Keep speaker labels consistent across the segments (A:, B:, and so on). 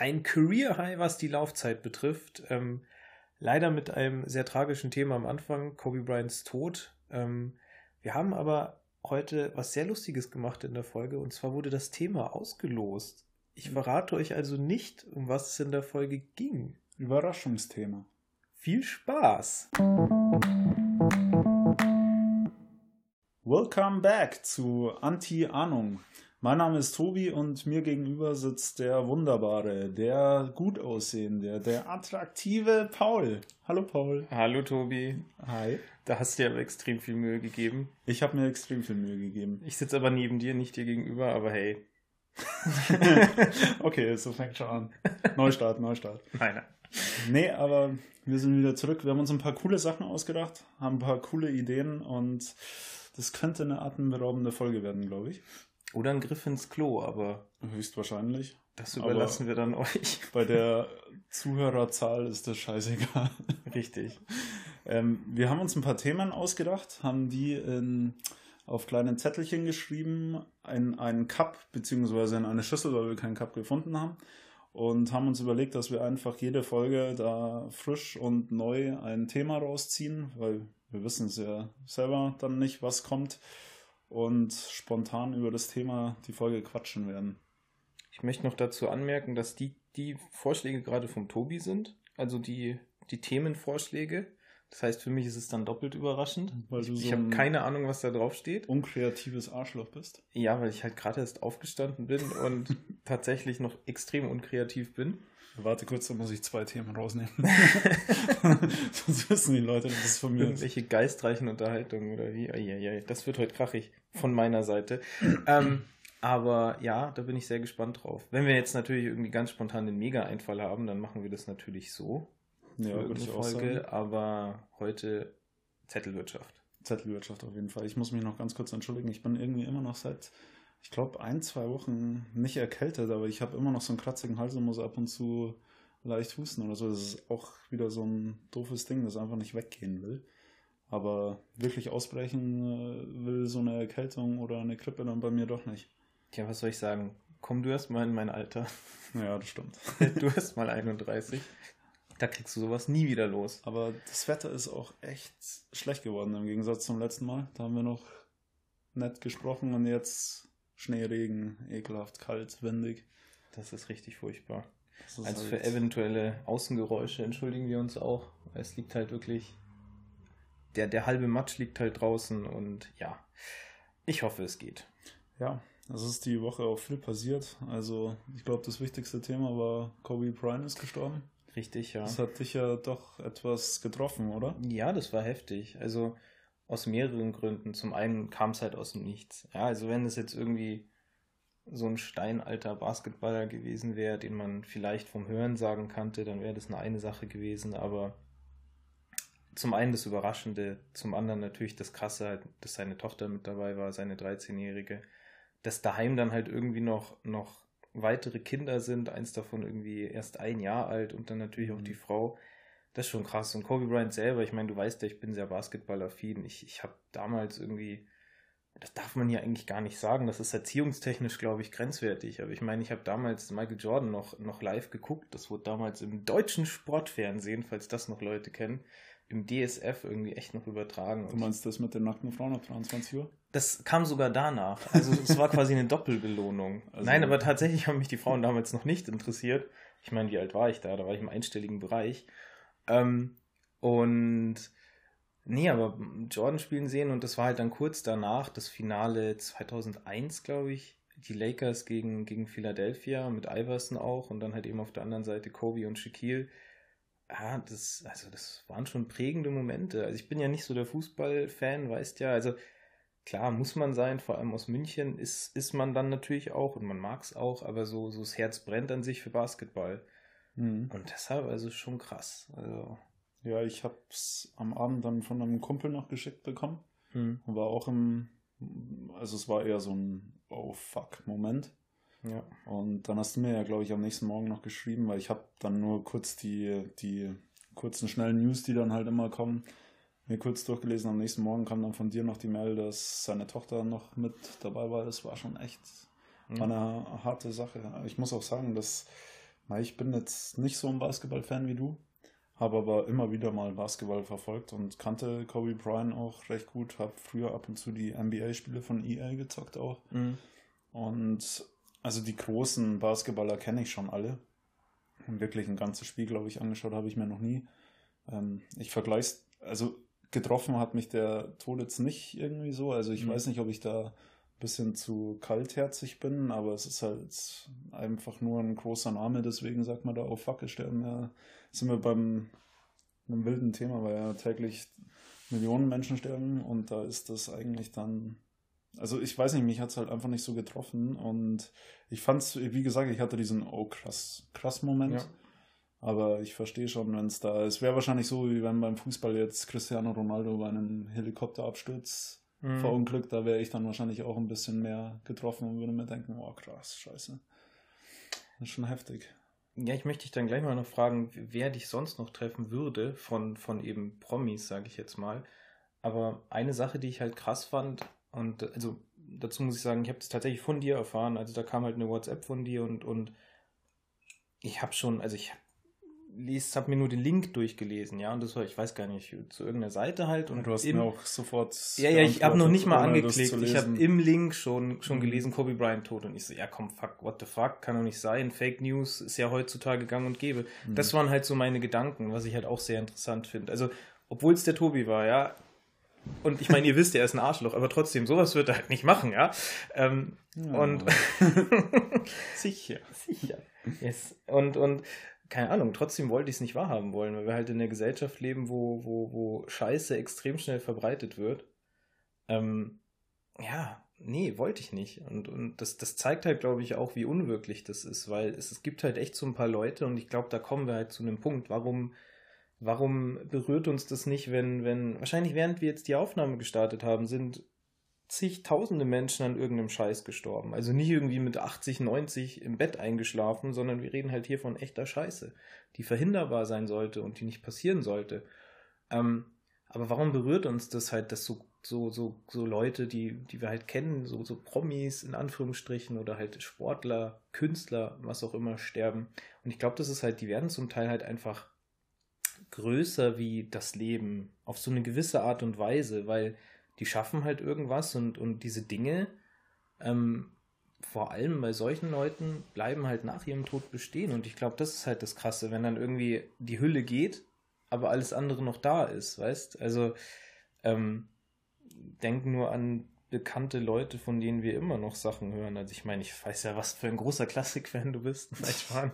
A: ein Career High, was die Laufzeit betrifft. Ähm, leider mit einem sehr tragischen Thema am Anfang, Kobe Bryants Tod. Ähm, wir haben aber heute was sehr Lustiges gemacht in der Folge und zwar wurde das Thema ausgelost. Ich
B: Hm.
A: verrate euch also nicht, um was es in der Folge ging.
B: Überraschungsthema.
A: Viel Spaß!
B: Welcome back zu Anti-Ahnung. Mein Name ist Tobi und mir gegenüber sitzt der wunderbare, der gut aussehende, der attraktive Paul. Hallo Paul.
A: Hallo Tobi,
B: Hi.
A: da hast du dir aber extrem viel Mühe gegeben.
B: Ich habe mir extrem viel Mühe gegeben.
A: Ich sitze aber neben dir, nicht dir gegenüber, aber hey.
B: okay, so fängt schon an. Neustart, Neustart.
A: Nein, nein.
B: Nee, aber wir sind wieder zurück. Wir haben uns ein paar coole Sachen ausgedacht, haben ein paar coole Ideen und das könnte eine atemberaubende Folge werden, glaube ich.
A: Oder ein Griff ins Klo, aber
B: Höchstwahrscheinlich.
A: das
B: Aber-
A: überlassen wir dann euch.
B: Bei der Zuhörerzahl ist das scheißegal.
A: Richtig.
B: Ähm, wir haben uns ein paar Themen ausgedacht, haben die in, auf kleinen Zettelchen geschrieben, in einen Cup, beziehungsweise in eine Schüssel, weil wir keinen Cup gefunden haben. Und haben uns überlegt, dass wir einfach jede Folge da frisch und neu ein Thema rausziehen, weil wir wissen es ja selber dann nicht, was kommt. Und spontan über das Thema die Folge quatschen werden.
A: Ich möchte noch dazu anmerken, dass die, die Vorschläge gerade vom Tobi sind, also die, die Themenvorschläge. Das heißt, für mich ist es dann doppelt überraschend.
B: Weil du
A: Ich
B: so
A: habe
B: ein
A: keine Ahnung, was da drauf steht.
B: unkreatives Arschloch bist.
A: Ja, weil ich halt gerade erst aufgestanden bin und tatsächlich noch extrem unkreativ bin.
B: Warte kurz, da muss ich zwei Themen rausnehmen. Sonst wissen die Leute, dass es von mir ist.
A: Irgendwelche geistreichen Unterhaltungen oder wie? Eieiei, das wird heute krachig von meiner Seite. ähm, aber ja, da bin ich sehr gespannt drauf. Wenn wir jetzt natürlich irgendwie ganz spontan den Mega-Einfall haben, dann machen wir das natürlich so.
B: Ja, würde ich auch
A: Folge,
B: sagen.
A: aber heute Zettelwirtschaft.
B: Zettelwirtschaft auf jeden Fall. Ich muss mich noch ganz kurz entschuldigen. Ich bin irgendwie immer noch seit, ich glaube, ein, zwei Wochen nicht erkältet, aber ich habe immer noch so einen kratzigen Hals und muss ab und zu leicht husten oder so. Das ist auch wieder so ein doofes Ding, das einfach nicht weggehen will. Aber wirklich ausbrechen äh, will so eine Erkältung oder eine Grippe dann bei mir doch nicht.
A: Tja, was soll ich sagen? Komm du erst mal in mein Alter.
B: Ja, das stimmt.
A: Du erst mal 31. Da kriegst du sowas nie wieder los.
B: Aber das Wetter ist auch echt schlecht geworden im Gegensatz zum letzten Mal. Da haben wir noch nett gesprochen und jetzt Schnee, Regen, ekelhaft, kalt, windig.
A: Das ist richtig furchtbar.
B: Ist
A: Also
B: halt-
A: für eventuelle Außengeräusche entschuldigen wir uns auch. Es liegt halt wirklich. Der, der halbe Matsch liegt halt draußen und ja. Ich hoffe, es geht.
B: Ja, es ist die Woche auch viel passiert. Also ich glaube, das wichtigste Thema war, Kobe Bryant ist gestorben.
A: Richtig, ja.
B: Das hat dich ja doch etwas getroffen, oder?
A: Ja, das war heftig. Also aus mehreren Gründen. Zum einen kam es halt aus dem Nichts. Ja, also wenn es jetzt irgendwie so ein steinalter Basketballer gewesen wäre, den man vielleicht vom Hören sagen kannte, dann wäre das eine eine Sache gewesen. Aber zum einen das Überraschende, zum anderen natürlich das Krasse, halt, dass seine Tochter mit dabei war, seine 13-Jährige. Dass daheim dann halt irgendwie noch, noch weitere Kinder sind, eins davon irgendwie erst ein Jahr alt und dann natürlich auch
B: Mhm.
A: die Frau. Das ist schon krass. Und Kobe Bryant selber, ich meine, du weißt ja, ich bin sehr basketballaffin. Ich, ich habe damals irgendwie, das darf man ja eigentlich gar nicht sagen, das ist erziehungstechnisch, glaube ich, grenzwertig. Aber ich meine, ich habe damals Michael Jordan noch, noch live geguckt. Das wurde damals im deutschen Sportfernsehen, falls das noch Leute kennen, im DSF irgendwie echt noch übertragen.
B: Du meinst das mit den nackten Frauen ab 23 Uhr?
A: Das kam sogar danach. Also es war quasi eine Doppelbelohnung.
B: Also-
A: Nein, aber tatsächlich haben mich die Frauen damals noch nicht interessiert. Ich meine, wie alt war ich da? Da war ich im einstelligen Bereich. Ähm, und nee, aber Jordan spielen sehen und das war halt dann kurz danach das Finale 2001, glaube ich. Die Lakers gegen, gegen Philadelphia mit Iverson auch und dann halt eben auf der anderen Seite Kobe und Shaquille. Ja, das, also das waren schon prägende Momente. Also ich bin ja nicht so der Fußballfan, weißt ja. Also klar muss man sein, vor allem aus München ist, ist man dann natürlich auch und man mag es auch, aber so, so das Herz brennt an sich für Basketball.
B: Mhm.
A: Und deshalb, also schon krass. Also,
B: Ja, ich habe es am Abend dann von einem Kumpel noch geschickt bekommen.
A: hm,
B: War auch im, also es war eher so ein Oh fuck Moment.
A: Ja.
B: Und dann hast du mir ja, glaube ich, am nächsten Morgen noch geschrieben, weil ich habe dann nur kurz die, die kurzen, schnellen News, die dann halt immer kommen, mir kurz durchgelesen. Am nächsten Morgen kam dann von dir noch die Mail, dass seine Tochter noch mit dabei war. Das war schon echt
A: ja.
B: eine harte Sache. Ich muss auch sagen, dass Ich bin jetzt nicht so ein Basketball-Fan wie du, habe aber immer wieder mal Basketball verfolgt und kannte Kobe Bryant auch recht gut, habe früher ab und zu die NBA-Spiele von EA gezockt auch. Mhm. Und also die großen Basketballer kenne ich schon alle. Und wirklich ein ganzes Spiel, glaube ich, angeschaut habe ich mir noch nie. Ähm, ich vergleiche also getroffen hat mich der Tod jetzt nicht irgendwie so. Also ich mhm. weiß nicht, ob ich da ein bisschen zu kaltherzig bin, aber es ist halt einfach nur ein großer Name, deswegen sagt man da auf Fackel sterben. Ja, sind wir beim einem wilden Thema, weil ja täglich Millionen Menschen sterben und da ist das eigentlich dann. Also ich weiß nicht, mich hat es halt einfach nicht so getroffen und ich fand es, wie gesagt, ich hatte diesen oh krass, krass Moment. Ja. Aber ich verstehe schon, wenn es da. Es wäre wahrscheinlich so, wie wenn beim Fußball jetzt Cristiano Ronaldo bei einem Helikopterabsturz mhm. verunglückt, da wäre ich dann wahrscheinlich auch ein bisschen mehr getroffen und würde mir denken, oh krass, scheiße. Das ist schon heftig.
A: Ja, ich möchte dich dann gleich mal noch fragen, wer dich sonst noch treffen würde, von, von eben Promis, sage ich jetzt mal. Aber eine Sache, die ich halt krass fand, und also dazu muss ich sagen, ich habe es tatsächlich von dir erfahren. Also da kam halt eine WhatsApp von dir und, und ich habe schon, also ich habe mir nur den Link durchgelesen, ja, und das war, ich weiß gar nicht, zu irgendeiner Seite halt. Und ja,
B: du hast mir auch sofort.
A: Ja, ja, ich habe noch nicht mal angeklickt. Ich habe im Link schon, schon mhm. gelesen, Kobe Bryant tot. Und ich so, ja komm, fuck, what the fuck, kann doch nicht sein. Fake News ist ja heutzutage gang und gäbe. Mhm. Das waren halt so meine Gedanken, was ich halt auch sehr interessant finde. Also, obwohl es der Tobi war, ja. Und ich meine, ihr wisst, er ist ein Arschloch, aber trotzdem, sowas wird er halt nicht machen, ja. Ähm, ja. Und sicher. Sicher. Yes. Und, und keine Ahnung, trotzdem wollte ich es nicht wahrhaben wollen, weil wir halt in einer Gesellschaft leben, wo, wo, wo Scheiße extrem schnell verbreitet wird. Ähm, ja, nee, wollte ich nicht. Und, und das, das zeigt halt, glaube ich, auch, wie unwirklich das ist, weil es, es gibt halt echt so ein paar Leute und ich glaube, da kommen wir halt zu einem Punkt, warum, warum berührt uns das nicht, wenn, wenn, wahrscheinlich während wir jetzt die Aufnahme gestartet haben, sind zigtausende Menschen an irgendeinem Scheiß gestorben. Also nicht irgendwie mit 80, 90 im Bett eingeschlafen, sondern wir reden halt hier von echter Scheiße, die verhinderbar sein sollte und die nicht passieren sollte. Ähm, aber warum berührt uns das halt, dass so, so, so, so Leute, die, die wir halt kennen, so, so Promis in Anführungsstrichen oder halt Sportler, Künstler, was auch immer, sterben? Und ich glaube, das ist halt, die werden zum Teil halt einfach größer wie das Leben auf so eine gewisse Art und Weise, weil die schaffen halt irgendwas und, und diese Dinge, ähm, vor allem bei solchen Leuten, bleiben halt nach ihrem Tod bestehen. Und ich glaube, das ist halt das Krasse, wenn dann irgendwie die Hülle geht, aber alles andere noch da ist, weißt? Also, ähm, denk nur an bekannte Leute, von denen wir immer noch Sachen hören. Also ich meine, ich weiß ja, was für ein großer Klassikfan du bist. Nein,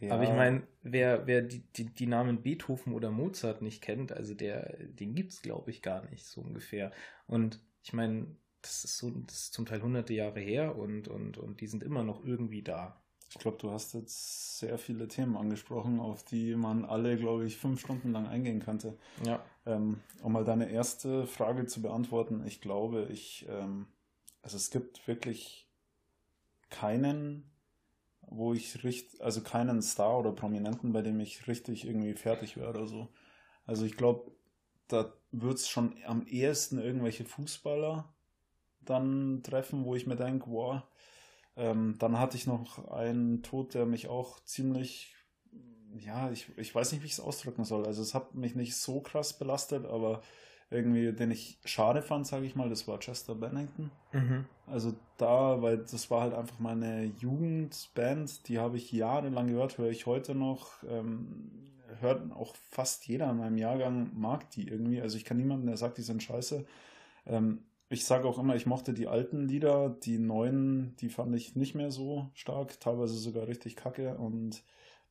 A: ja. Aber ich meine, wer, wer die, die, die Namen Beethoven oder Mozart nicht kennt, also der, den gibt's glaube ich gar nicht, so ungefähr. Und ich meine, das ist so, das ist zum Teil hunderte Jahre her und, und, und die sind immer noch irgendwie da.
B: Ich glaube, du hast jetzt sehr viele Themen angesprochen, auf die man alle, glaube ich, fünf Stunden lang eingehen könnte. Ja. Ähm, um mal deine erste Frage zu beantworten, ich glaube, ich, ähm, also es gibt wirklich keinen wo ich richtig, also keinen Star oder Prominenten, bei dem ich richtig irgendwie fertig wäre oder so. Also ich glaube, da wird es schon am ehesten irgendwelche Fußballer dann treffen, wo ich mir denke, wow. Ähm, dann hatte ich noch einen Tod, der mich auch ziemlich, ja, ich, ich weiß nicht, wie ich es ausdrücken soll. Also es hat mich nicht so krass belastet, aber irgendwie, den ich schade fand, sage ich mal, das war Chester Bennington. Mhm. Also da, weil das war halt einfach meine Jugendband, die habe ich jahrelang gehört, höre ich heute noch. Ähm, hört auch fast jeder in meinem Jahrgang, mag die irgendwie. Also ich kann niemanden, der sagt, die sind scheiße. Ähm, ich sage auch immer, ich mochte die alten Lieder, die neuen, die fand ich nicht mehr so stark, teilweise sogar richtig kacke und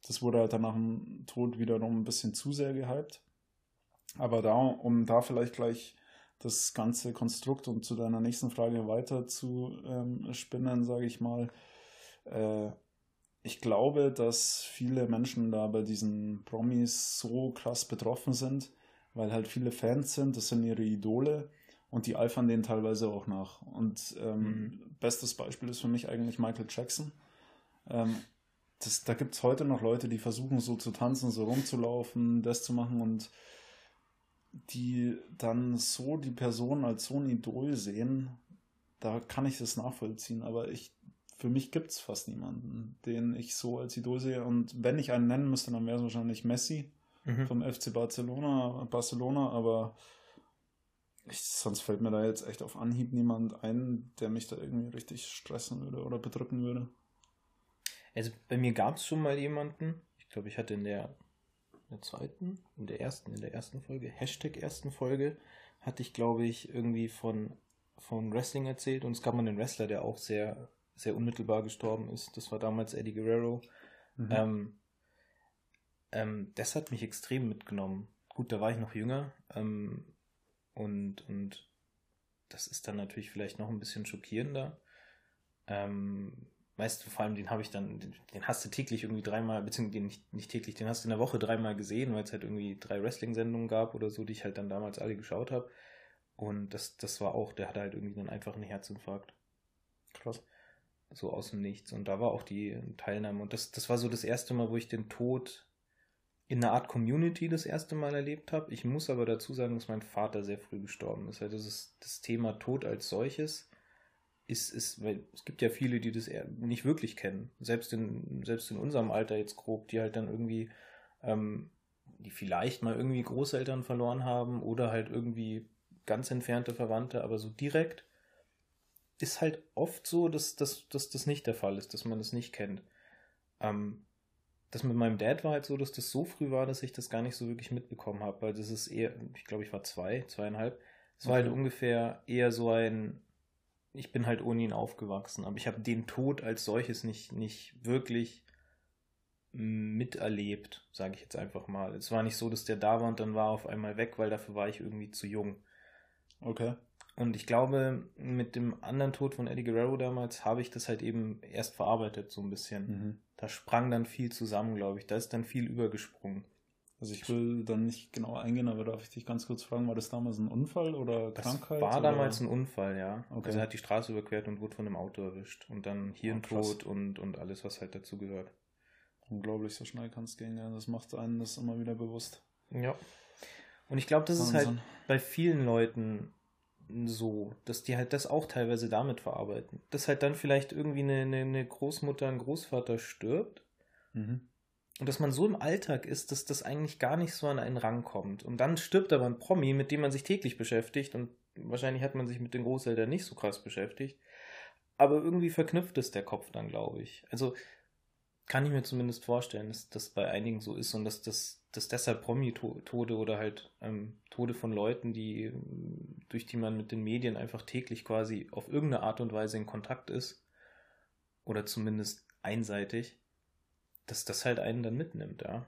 B: das wurde halt dann nach dem Tod wieder noch ein bisschen zu sehr gehypt. Aber da, um da vielleicht gleich das ganze Konstrukt und zu deiner nächsten Frage weiter zu ähm, spinnen, sage ich mal, äh, ich glaube, dass viele Menschen da bei diesen Promis so krass betroffen sind, weil halt viele Fans sind, das sind ihre Idole und die eifern denen teilweise auch nach. Und ähm, mhm. bestes Beispiel ist für mich eigentlich Michael Jackson. Ähm, das, da gibt es heute noch Leute, die versuchen so zu tanzen, so rumzulaufen, das zu machen und die dann so die Person als so ein Idol sehen, da kann ich das nachvollziehen. Aber ich für mich gibt es fast niemanden, den ich so als Idol sehe. Und wenn ich einen nennen müsste, dann wäre es wahrscheinlich Messi mhm. vom FC Barcelona, Barcelona, aber ich, sonst fällt mir da jetzt echt auf Anhieb niemand ein, der mich da irgendwie richtig stressen würde oder bedrücken würde.
A: Also bei mir gab es schon mal jemanden, ich glaube, ich hatte in der, in der zweiten, in der ersten, in der ersten Folge, Hashtag ersten Folge, hatte ich, glaube ich, irgendwie von, von Wrestling erzählt und es gab mal einen Wrestler, der auch sehr, sehr unmittelbar gestorben ist. Das war damals Eddie Guerrero. Mhm. Ähm, ähm, das hat mich extrem mitgenommen. Gut, da war ich noch jünger. Ähm, und, und das ist dann natürlich vielleicht noch ein bisschen schockierender. Ähm, weißt du, vor allem den habe ich dann, den, den, hast du täglich irgendwie dreimal, beziehungsweise nicht, nicht täglich, den hast du in der Woche dreimal gesehen, weil es halt irgendwie drei Wrestling-Sendungen gab oder so, die ich halt dann damals alle geschaut habe. Und das, das war auch, der hatte halt irgendwie dann einfach einen Herzinfarkt. Krass. So aus dem Nichts. Und da war auch die Teilnahme. Und das, das war so das erste Mal, wo ich den Tod in einer Art Community das erste Mal erlebt habe. Ich muss aber dazu sagen, dass mein Vater sehr früh gestorben ist. Also das, ist das Thema Tod als solches ist, ist, weil es gibt ja viele, die das nicht wirklich kennen. Selbst in, selbst in unserem Alter jetzt grob, die halt dann irgendwie, ähm, die vielleicht mal irgendwie Großeltern verloren haben oder halt irgendwie ganz entfernte Verwandte, aber so direkt ist halt oft so, dass, dass, dass das nicht der Fall ist, dass man das nicht kennt. Ähm, das mit meinem Dad war halt so, dass das so früh war, dass ich das gar nicht so wirklich mitbekommen habe, weil das ist eher, ich glaube, ich war zwei, zweieinhalb. Es war halt ungefähr eher so ein, ich bin halt ohne ihn aufgewachsen, aber ich habe den Tod als solches nicht, nicht wirklich miterlebt, sage ich jetzt einfach mal. Es war nicht so, dass der da war und dann war er auf einmal weg, weil dafür war ich irgendwie zu jung. Okay. Und ich glaube, mit dem anderen Tod von Eddie Guerrero damals habe ich das halt eben erst verarbeitet, so ein bisschen. Mhm. Da sprang dann viel zusammen, glaube ich. Da ist dann viel übergesprungen.
B: Also ich will dann nicht genau eingehen, aber darf ich dich ganz kurz fragen, war das damals ein Unfall oder
A: das
B: Krankheit?
A: War oder? damals ein Unfall, ja. Okay. Also er hat die Straße überquert und wurde von einem Auto erwischt. Und dann Hirntod oh, und, und alles, was halt dazu gehört.
B: Unglaublich, so schnell kann es gehen, ja. Das macht einen das immer wieder bewusst.
A: Ja. Und ich glaube, das Wahnsinn. ist halt bei vielen Leuten so, dass die halt das auch teilweise damit verarbeiten. Dass halt dann vielleicht irgendwie eine, eine, eine Großmutter, ein Großvater stirbt. Mhm. Und dass man so im Alltag ist, dass das eigentlich gar nicht so an einen Rang kommt. Und dann stirbt aber ein Promi, mit dem man sich täglich beschäftigt. Und wahrscheinlich hat man sich mit den Großeltern nicht so krass beschäftigt. Aber irgendwie verknüpft es der Kopf dann, glaube ich. Also kann ich mir zumindest vorstellen, dass das bei einigen so ist und dass das dass deshalb Promi-Tode oder halt ähm, Tode von Leuten, die durch die man mit den Medien einfach täglich quasi auf irgendeine Art und Weise in Kontakt ist oder zumindest einseitig, dass das halt einen dann mitnimmt, ja.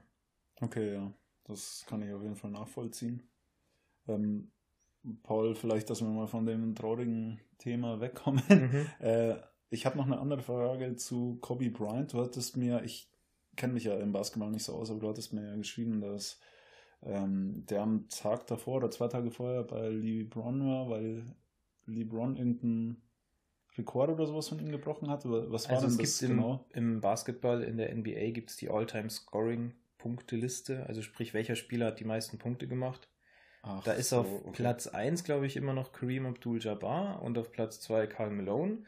B: Okay, ja, das kann ich auf jeden Fall nachvollziehen. Ähm, Paul, vielleicht, dass wir mal von dem traurigen Thema wegkommen. Mhm. Äh, ich habe noch eine andere Frage zu Kobe Bryant. Du hattest mir, ich kenne mich ja im Basketball nicht so aus, aber du hattest mir ja geschrieben, dass ähm, der am Tag davor oder zwei Tage vorher bei LeBron war, weil LeBron irgendeinen Rekord oder sowas von ihm gebrochen hat. Was war also
A: denn das genau? Im, Im Basketball in der NBA gibt es die All-Time-Scoring-Punkteliste, also sprich, welcher Spieler hat die meisten Punkte gemacht. Ach, da ist so, auf okay. Platz 1, glaube ich, immer noch Kareem Abdul-Jabbar und auf Platz 2 Karl Malone.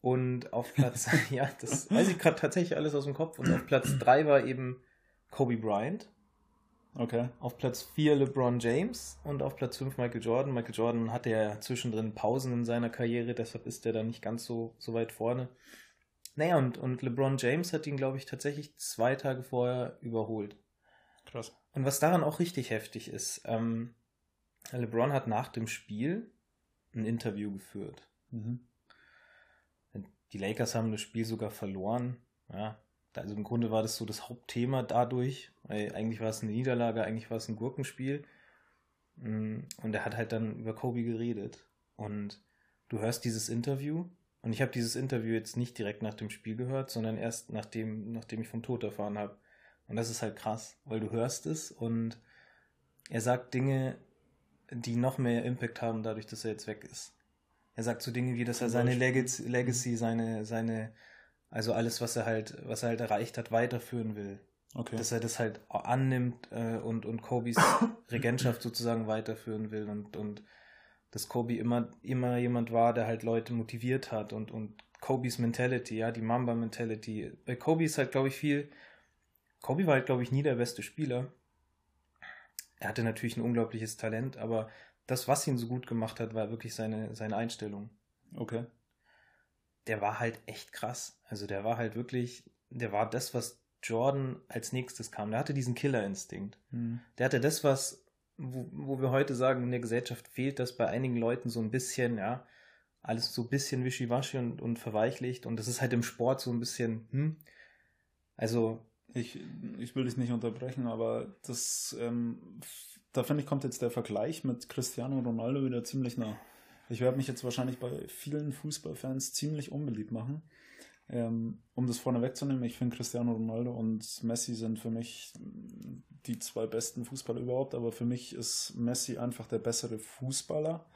A: Und auf Platz, ja, das weiß ich gerade tatsächlich alles aus dem Kopf. Und auf Platz 3 war eben Kobe Bryant. Okay. Auf Platz 4 LeBron James und auf Platz 5 Michael Jordan. Michael Jordan hatte ja zwischendrin Pausen in seiner Karriere, deshalb ist er da nicht ganz so, so weit vorne. Naja, und, und LeBron James hat ihn, glaube ich, tatsächlich zwei Tage vorher überholt. Krass. Und was daran auch richtig heftig ist, ähm, LeBron hat nach dem Spiel ein Interview geführt. Mhm. Die Lakers haben das Spiel sogar verloren. Ja, also im Grunde war das so das Hauptthema dadurch, weil eigentlich war es eine Niederlage, eigentlich war es ein Gurkenspiel. Mm, und er hat halt dann über Kobe geredet. Und du hörst dieses Interview. Und ich habe dieses Interview jetzt nicht direkt nach dem Spiel gehört, sondern erst nachdem, nachdem ich vom Tod erfahren habe. Und das ist halt krass, weil du hörst es und er sagt Dinge, die noch mehr Impact haben, dadurch, dass er jetzt weg ist. Er sagt so Dinge wie, dass er seine Legacy, Legacy, seine, seine, also alles, was er halt, was er halt erreicht hat, weiterführen will. Okay. Dass er das halt annimmt äh, und, und Kobis Regentschaft sozusagen weiterführen will und, und dass Kobe immer, immer jemand war, der halt Leute motiviert hat und, und Kobe's Mentality, ja, die Mamba Mentality. Bei Kobe ist halt, glaube ich, viel. Kobe war halt, glaube ich, nie der beste Spieler. Er hatte natürlich ein unglaubliches Talent, aber das, was ihn so gut gemacht hat, war wirklich seine, seine Einstellung.
B: Okay.
A: Der war halt echt krass. Also der war halt wirklich, der war das, was Jordan als nächstes kam. Der hatte diesen Killerinstinkt.
B: Mhm.
A: Der hatte das, was, wo, wo wir heute sagen, in der Gesellschaft fehlt das bei einigen Leuten so ein bisschen, ja, alles so ein bisschen wischiwaschi und, und verweichlicht. Und das ist halt im Sport so ein bisschen, hm. Also.
B: Ich, ich will dich nicht unterbrechen, aber das, ähm, da finde ich, kommt jetzt der Vergleich mit Cristiano Ronaldo wieder ziemlich nah. Ich werde mich jetzt wahrscheinlich bei vielen Fußballfans ziemlich unbeliebt machen. Ähm, um das vorne wegzunehmen, ich finde Cristiano Ronaldo und Messi sind für mich die zwei besten Fußballer überhaupt, aber für mich ist Messi einfach der bessere Fußballer.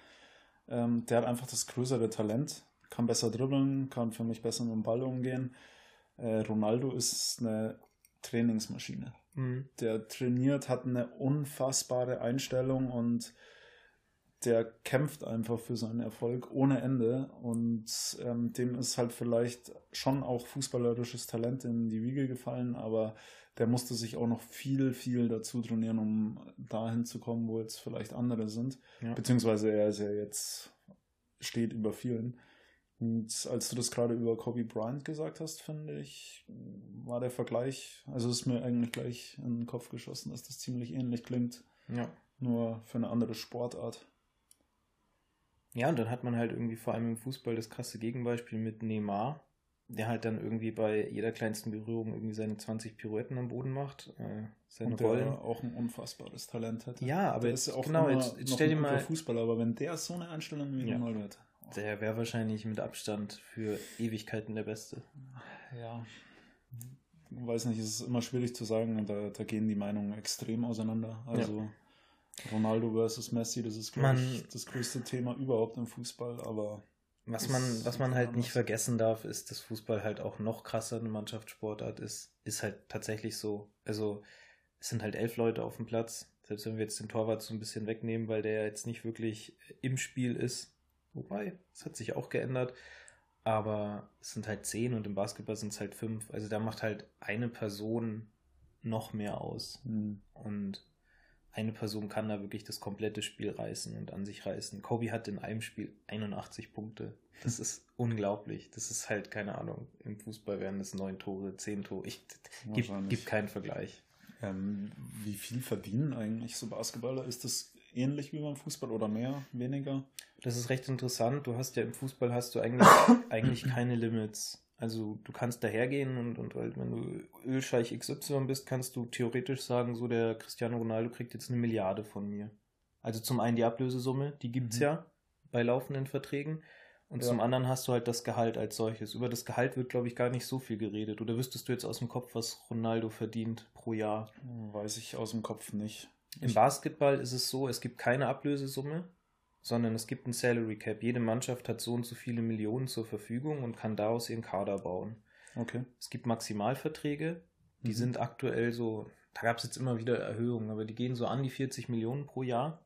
B: Ähm, der hat einfach das größere Talent, kann besser dribbeln, kann für mich besser mit dem Ball umgehen. Äh, Ronaldo ist eine Trainingsmaschine.
A: Mhm.
B: Der trainiert, hat eine unfassbare Einstellung und der kämpft einfach für seinen Erfolg ohne Ende und ähm, dem ist halt vielleicht schon auch fußballerisches Talent in die Wiege gefallen, aber der musste sich auch noch viel, viel dazu trainieren, um dahin zu kommen, wo jetzt vielleicht andere sind.
A: Ja.
B: Beziehungsweise er ist ja jetzt, steht über vielen. Und als du das gerade über Kobe Bryant gesagt hast, finde ich, war der Vergleich, also ist mir eigentlich gleich in den Kopf geschossen, dass das ziemlich ähnlich klingt,
A: Ja.
B: nur für eine andere Sportart.
A: Ja, und dann hat man halt irgendwie vor allem im Fußball das krasse Gegenbeispiel mit Neymar, der halt dann irgendwie bei jeder kleinsten Berührung irgendwie seine 20 Pirouetten am Boden macht, äh, seine
B: Und der
A: Rollen.
B: auch ein unfassbares Talent hätte.
A: Ja, aber
B: der
A: jetzt,
B: ist ja auch
A: genau, jetzt, jetzt stell dir mal,
B: Fußballer, aber wenn der so eine Einstellung wie
A: Ja.
B: Ronaldo hätte.
A: der wäre wahrscheinlich mit Abstand für Ewigkeiten der Beste.
B: Ja. Ich weiß nicht, es ist immer schwierig zu sagen und da, da gehen die Meinungen extrem auseinander. Also Ronaldo versus Messi, das ist, glaube ich, das größte Thema überhaupt im Fußball, aber
A: Was man, was man halt
B: anders.
A: nicht vergessen darf, ist, dass Fußball halt auch noch krasser eine Mannschaftssportart ist. Ist halt tatsächlich so. Also, es sind halt elf Leute auf dem Platz. Selbst wenn wir jetzt den Torwart so ein bisschen wegnehmen, weil der jetzt nicht wirklich im Spiel ist. Wobei, es hat sich auch geändert. Aber es sind halt zehn und im Basketball sind es halt fünf. Also da macht halt eine Person noch mehr aus.
B: hm,
A: Und eine Person kann da wirklich das komplette Spiel reißen und an sich reißen. Kobe hat in einem Spiel 81 Punkte. Das ist unglaublich. Das ist halt, keine Ahnung, im Fußball wären das neun Tore, zehn Tore. Ich gibt, gibt keinen Vergleich.
B: Ähm, wie viel verdienen eigentlich so Basketballer? Ist das ähnlich wie beim Fußball oder mehr, weniger?
A: Das ist recht interessant. Du hast ja im Fußball hast du eigentlich, eigentlich keine Limits. Also du kannst dahergehen und, und halt, wenn du Ölscheich XY bist, kannst du theoretisch sagen, so der Cristiano Ronaldo kriegt jetzt eine Milliarde von mir. Also zum einen die Ablösesumme, die gibt's
B: Mhm.
A: ja bei laufenden Verträgen. Und
B: Ja.
A: zum anderen hast du halt das Gehalt als solches. Über das Gehalt wird, glaube ich, gar nicht so viel geredet. Oder wüsstest du jetzt aus dem Kopf, was Ronaldo verdient pro Jahr?
B: Weiß ich aus dem Kopf nicht.
A: Im Basketball ist es so, es gibt keine Ablösesumme, sondern es gibt ein Salary Cap. Jede Mannschaft hat so und so viele Millionen zur Verfügung und kann daraus ihren Kader bauen.
B: Okay.
A: Es gibt Maximalverträge, die
B: Mhm.
A: sind aktuell so, da gab es jetzt immer wieder Erhöhungen, aber die gehen so an die 40 Millionen pro Jahr.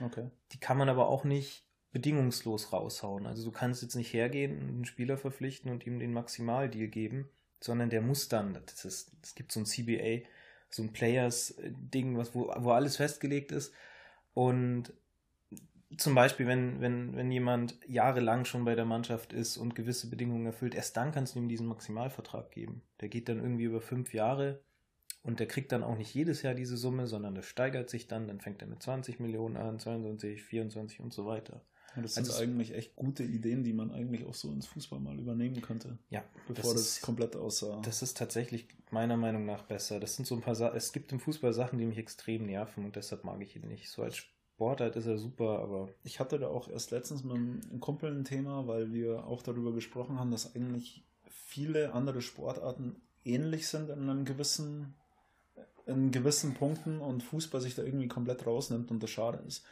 B: Okay.
A: Die kann man aber auch nicht bedingungslos raushauen. Also du kannst jetzt nicht hergehen und einen Spieler verpflichten und ihm den Maximaldeal geben, sondern der muss dann, das ist, es gibt so ein CBA, so ein Players-Ding, was, wo, wo alles festgelegt ist. Und zum Beispiel, wenn, wenn, wenn jemand jahrelang schon bei der Mannschaft ist und gewisse Bedingungen erfüllt, erst dann kannst du ihm diesen Maximalvertrag geben. Der geht dann irgendwie über fünf Jahre und der kriegt dann auch nicht jedes Jahr diese Summe, sondern das steigert sich dann. Dann fängt er mit 20 Millionen an, 22, 24 und so weiter.
B: Ja, das sind
A: Also es-
B: eigentlich echt gute Ideen, die man eigentlich auch so ins Fußball mal übernehmen könnte,
A: Ja,
B: bevor das,
A: ist-
B: komplett aussah.
A: Das ist tatsächlich meiner Meinung nach besser. Das sind so ein paar Sachen. Es gibt im Fußball Sachen, die mich extrem nerven und deshalb mag ich ihn nicht. So als Sportart ist er super, aber
B: Ich hatte da auch erst letztens mit einem Kumpel ein Thema, weil wir auch darüber gesprochen haben, dass eigentlich viele andere Sportarten ähnlich sind in einem gewissen, in gewissen Punkten und Fußball sich da irgendwie komplett rausnimmt und das schade ist.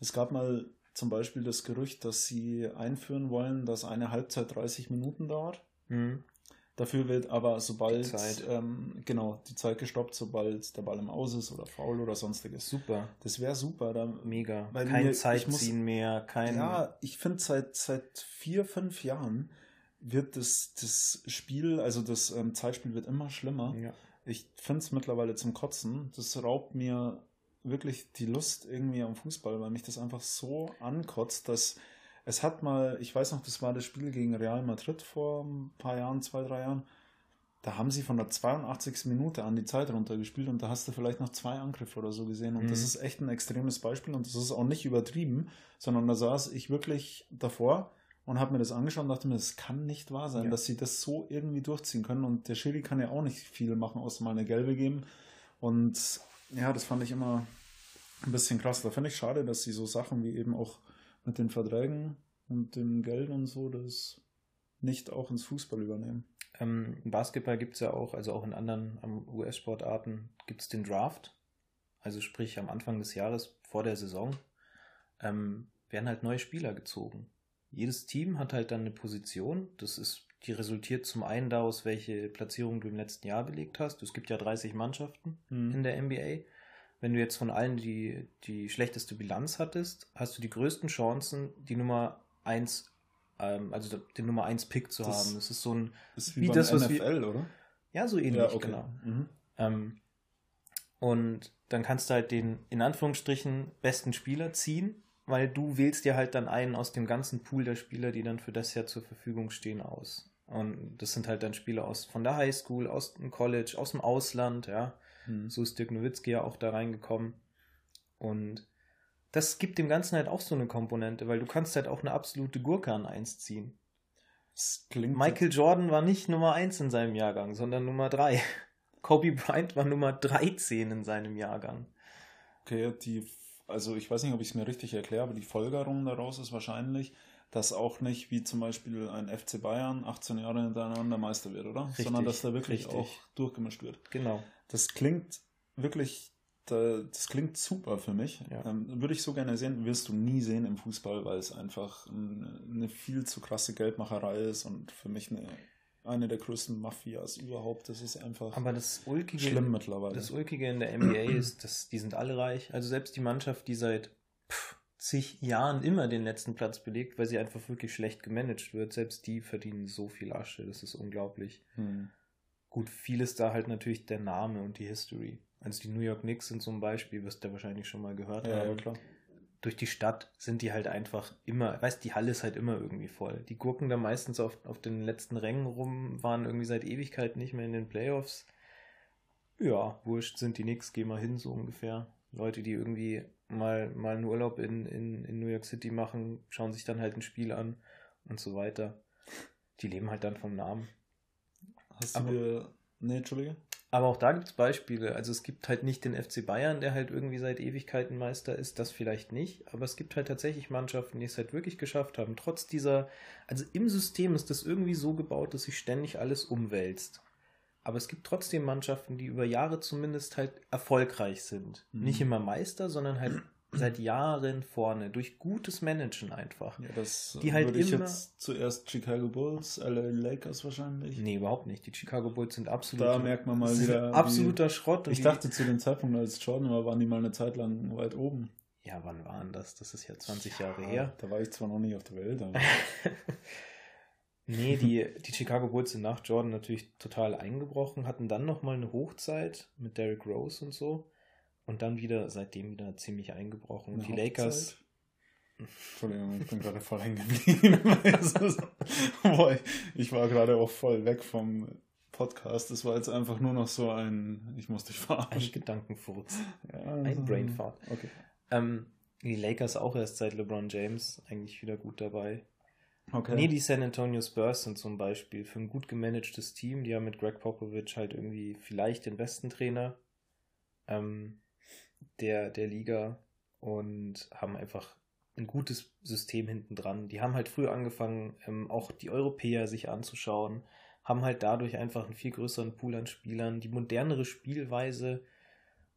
B: Es gab mal zum Beispiel das Gerücht, dass sie einführen wollen, dass eine Halbzeit 30 Minuten dauert.
A: hm,
B: Dafür wird aber sobald
A: Die Zeit.
B: Ähm, genau die Zeit gestoppt, sobald der Ball im Aus ist oder faul oder sonstiges.
A: super,
B: Das wäre super. Da,
A: mega. Kein
B: mir- ich muss-
A: Zeitziehen mehr, kein.
B: ja, ich finde seit, seit vier, fünf Jahren wird das, das Spiel, also das ähm, Zeitspiel wird immer schlimmer.
A: Ja.
B: Ich finde es mittlerweile zum Kotzen. Das raubt mir wirklich die Lust irgendwie am Fußball, weil mich das einfach so ankotzt, dass es hat mal, ich weiß noch, das war das Spiel gegen Real Madrid vor ein paar Jahren, zwei, drei Jahren. Da haben sie von der 82. Minute an die Zeit runtergespielt und da hast du vielleicht noch zwei Angriffe oder so gesehen. Und
A: Mhm.
B: das ist echt ein extremes Beispiel und das ist auch nicht übertrieben, sondern da saß ich wirklich davor und habe mir das angeschaut und dachte mir, das kann nicht wahr sein,
A: Ja.
B: dass sie das so irgendwie durchziehen können. Und der Schiri kann ja auch nicht viel machen, außer mal eine gelbe geben. Und ja, das fand ich immer ein bisschen krass. Da finde ich schade, dass sie so Sachen wie eben auch mit den Verträgen und dem Geld und so das nicht auch ins Fußball übernehmen.
A: Ähm, Im Basketball gibt es ja auch, also auch in anderen am US-Sportarten, gibt es den Draft. Also sprich am Anfang des Jahres vor der Saison ähm, werden halt neue Spieler gezogen. Jedes Team hat halt dann eine Position. Das ist, die resultiert zum einen daraus, welche Platzierung du im letzten Jahr belegt hast. Es gibt ja 30 Mannschaften in der NBA. Wenn du jetzt von allen die, die schlechteste Bilanz hattest, hast du die größten Chancen, die Nummer 1, ähm, also den Nummer 1 Pick zu
B: Das
A: haben. Das ist so ein,
B: ist wie,
A: wie das, was
B: NFL, oder?
A: ja, so ähnlich, genau.
B: Mhm.
A: Ähm, und dann kannst du halt den, in Anführungsstrichen, besten Spieler ziehen, weil du wählst dir halt dann einen aus dem ganzen Pool der Spieler, die dann für das Jahr zur Verfügung stehen, aus. Und das sind halt dann Spieler aus von der Highschool, aus dem College, aus dem Ausland, ja.
B: Mhm.
A: So ist Dirk Nowitzki ja auch da reingekommen. Und das gibt dem Ganzen halt auch so eine Komponente, weil du kannst halt auch eine absolute Gurke an 1 ziehen. Michael Jordan war nicht Nummer 1 in seinem Jahrgang, sondern Nummer 3. Kobe Bryant war Nummer 13 in seinem Jahrgang.
B: Okay, die, also ich weiß nicht, ob ich es mir richtig erkläre, aber die Folgerung daraus ist wahrscheinlich, dass auch nicht wie zum Beispiel ein FC Bayern 18 Jahre hintereinander Meister wird, oder?
A: Richtig,
B: Sondern dass da wirklich
A: richtig.
B: auch durchgemischt wird.
A: Genau.
B: Das klingt wirklich, da- das klingt super für mich.
A: Ja.
B: Ähm, würde ich so gerne sehen, wirst du nie sehen im Fußball, weil es einfach eine, eine viel zu krasse Geldmacherei ist und für mich eine, eine der größten Mafias überhaupt. Das ist einfach
A: Aber das Ulkige,
B: schlimm mittlerweile.
A: das Ulkige in der NBA ist, dass die sind alle reich. Also selbst die Mannschaft, die seit pff, zig Jahren immer den letzten Platz belegt, weil sie einfach wirklich schlecht gemanagt wird, selbst die verdienen so viel Asche. Das ist unglaublich.
B: Hm.
A: Gut, viel ist da halt natürlich der Name und die History. Also die New York Knicks sind zum Beispiel, wirst du wahrscheinlich schon mal gehört
B: Ja,
A: haben.
B: ja,
A: durch die Stadt sind die halt einfach immer, weißt die Halle ist halt immer irgendwie voll. Die gurken da meistens auf, auf den letzten Rängen rum, waren irgendwie seit Ewigkeit nicht mehr in den Playoffs. Ja, wurscht, sind die nix, geh mal hin, so ungefähr. Leute, die irgendwie mal, mal einen Urlaub in, in, in New York City machen, schauen sich dann halt ein Spiel an und so weiter. Die leben halt dann vom Namen.
B: Hast du
A: Aber-
B: dir. Nee, Entschuldige?
A: Aber auch da gibt es Beispiele. Also es gibt halt nicht den FC Bayern, der halt irgendwie seit Ewigkeiten Meister ist, das vielleicht nicht. Aber es gibt halt tatsächlich Mannschaften, die es halt wirklich geschafft haben. Trotz dieser, also im System ist das irgendwie so gebaut, dass sich ständig alles umwälzt. Aber es gibt trotzdem Mannschaften, die über Jahre zumindest halt erfolgreich sind.
B: Mhm.
A: Nicht immer Meister, sondern halt seit Jahren vorne. Durch gutes Managen einfach.
B: Ja, das
A: Die halt
B: würde ich
A: immer-
B: jetzt zuerst Chicago Bulls, LA Lakers wahrscheinlich.
A: Nee, überhaupt nicht. Die Chicago Bulls sind absolut.
B: Da merkt man mal wieder,
A: Absoluter Schrott. und
B: Ich
A: die-
B: dachte zu dem Zeitpunkt, als Jordan war, waren die mal eine Zeit lang weit oben.
A: Ja, wann waren das? Das ist ja 20 Jahre her.
B: Da war ich zwar noch nicht auf der Welt, aber
A: Nee, die, die Chicago Bulls sind nach Jordan natürlich total eingebrochen, hatten dann nochmal eine Hochzeit mit Derrick Rose und so. Und dann wieder, seitdem wieder ziemlich eingebrochen. Und
B: Eine
A: die Lakers,
B: Hochzeit? Entschuldigung, ich bin gerade voll hängen geblieben. Es ich, war gerade auch voll weg vom Podcast. Das war jetzt einfach nur noch so ein, ich muss dich
A: ein
B: verarschen.
A: Gedankenfurz.
B: Ja,
A: Ein
B: also-
A: Brainfart.
B: Okay.
A: Ähm, die Lakers auch erst seit LeBron James eigentlich wieder gut dabei.
B: okay.
A: Nee, die San Antonio Spurs sind zum Beispiel für ein gut gemanagtes Team. Die haben mit Greg Popovich halt irgendwie vielleicht den besten Trainer ähm, der, der Liga und haben einfach ein gutes System hinten dran. Die haben halt früh angefangen, ähm, auch die Europäer sich anzuschauen, haben halt dadurch einfach einen viel größeren Pool an Spielern, die modernere Spielweise,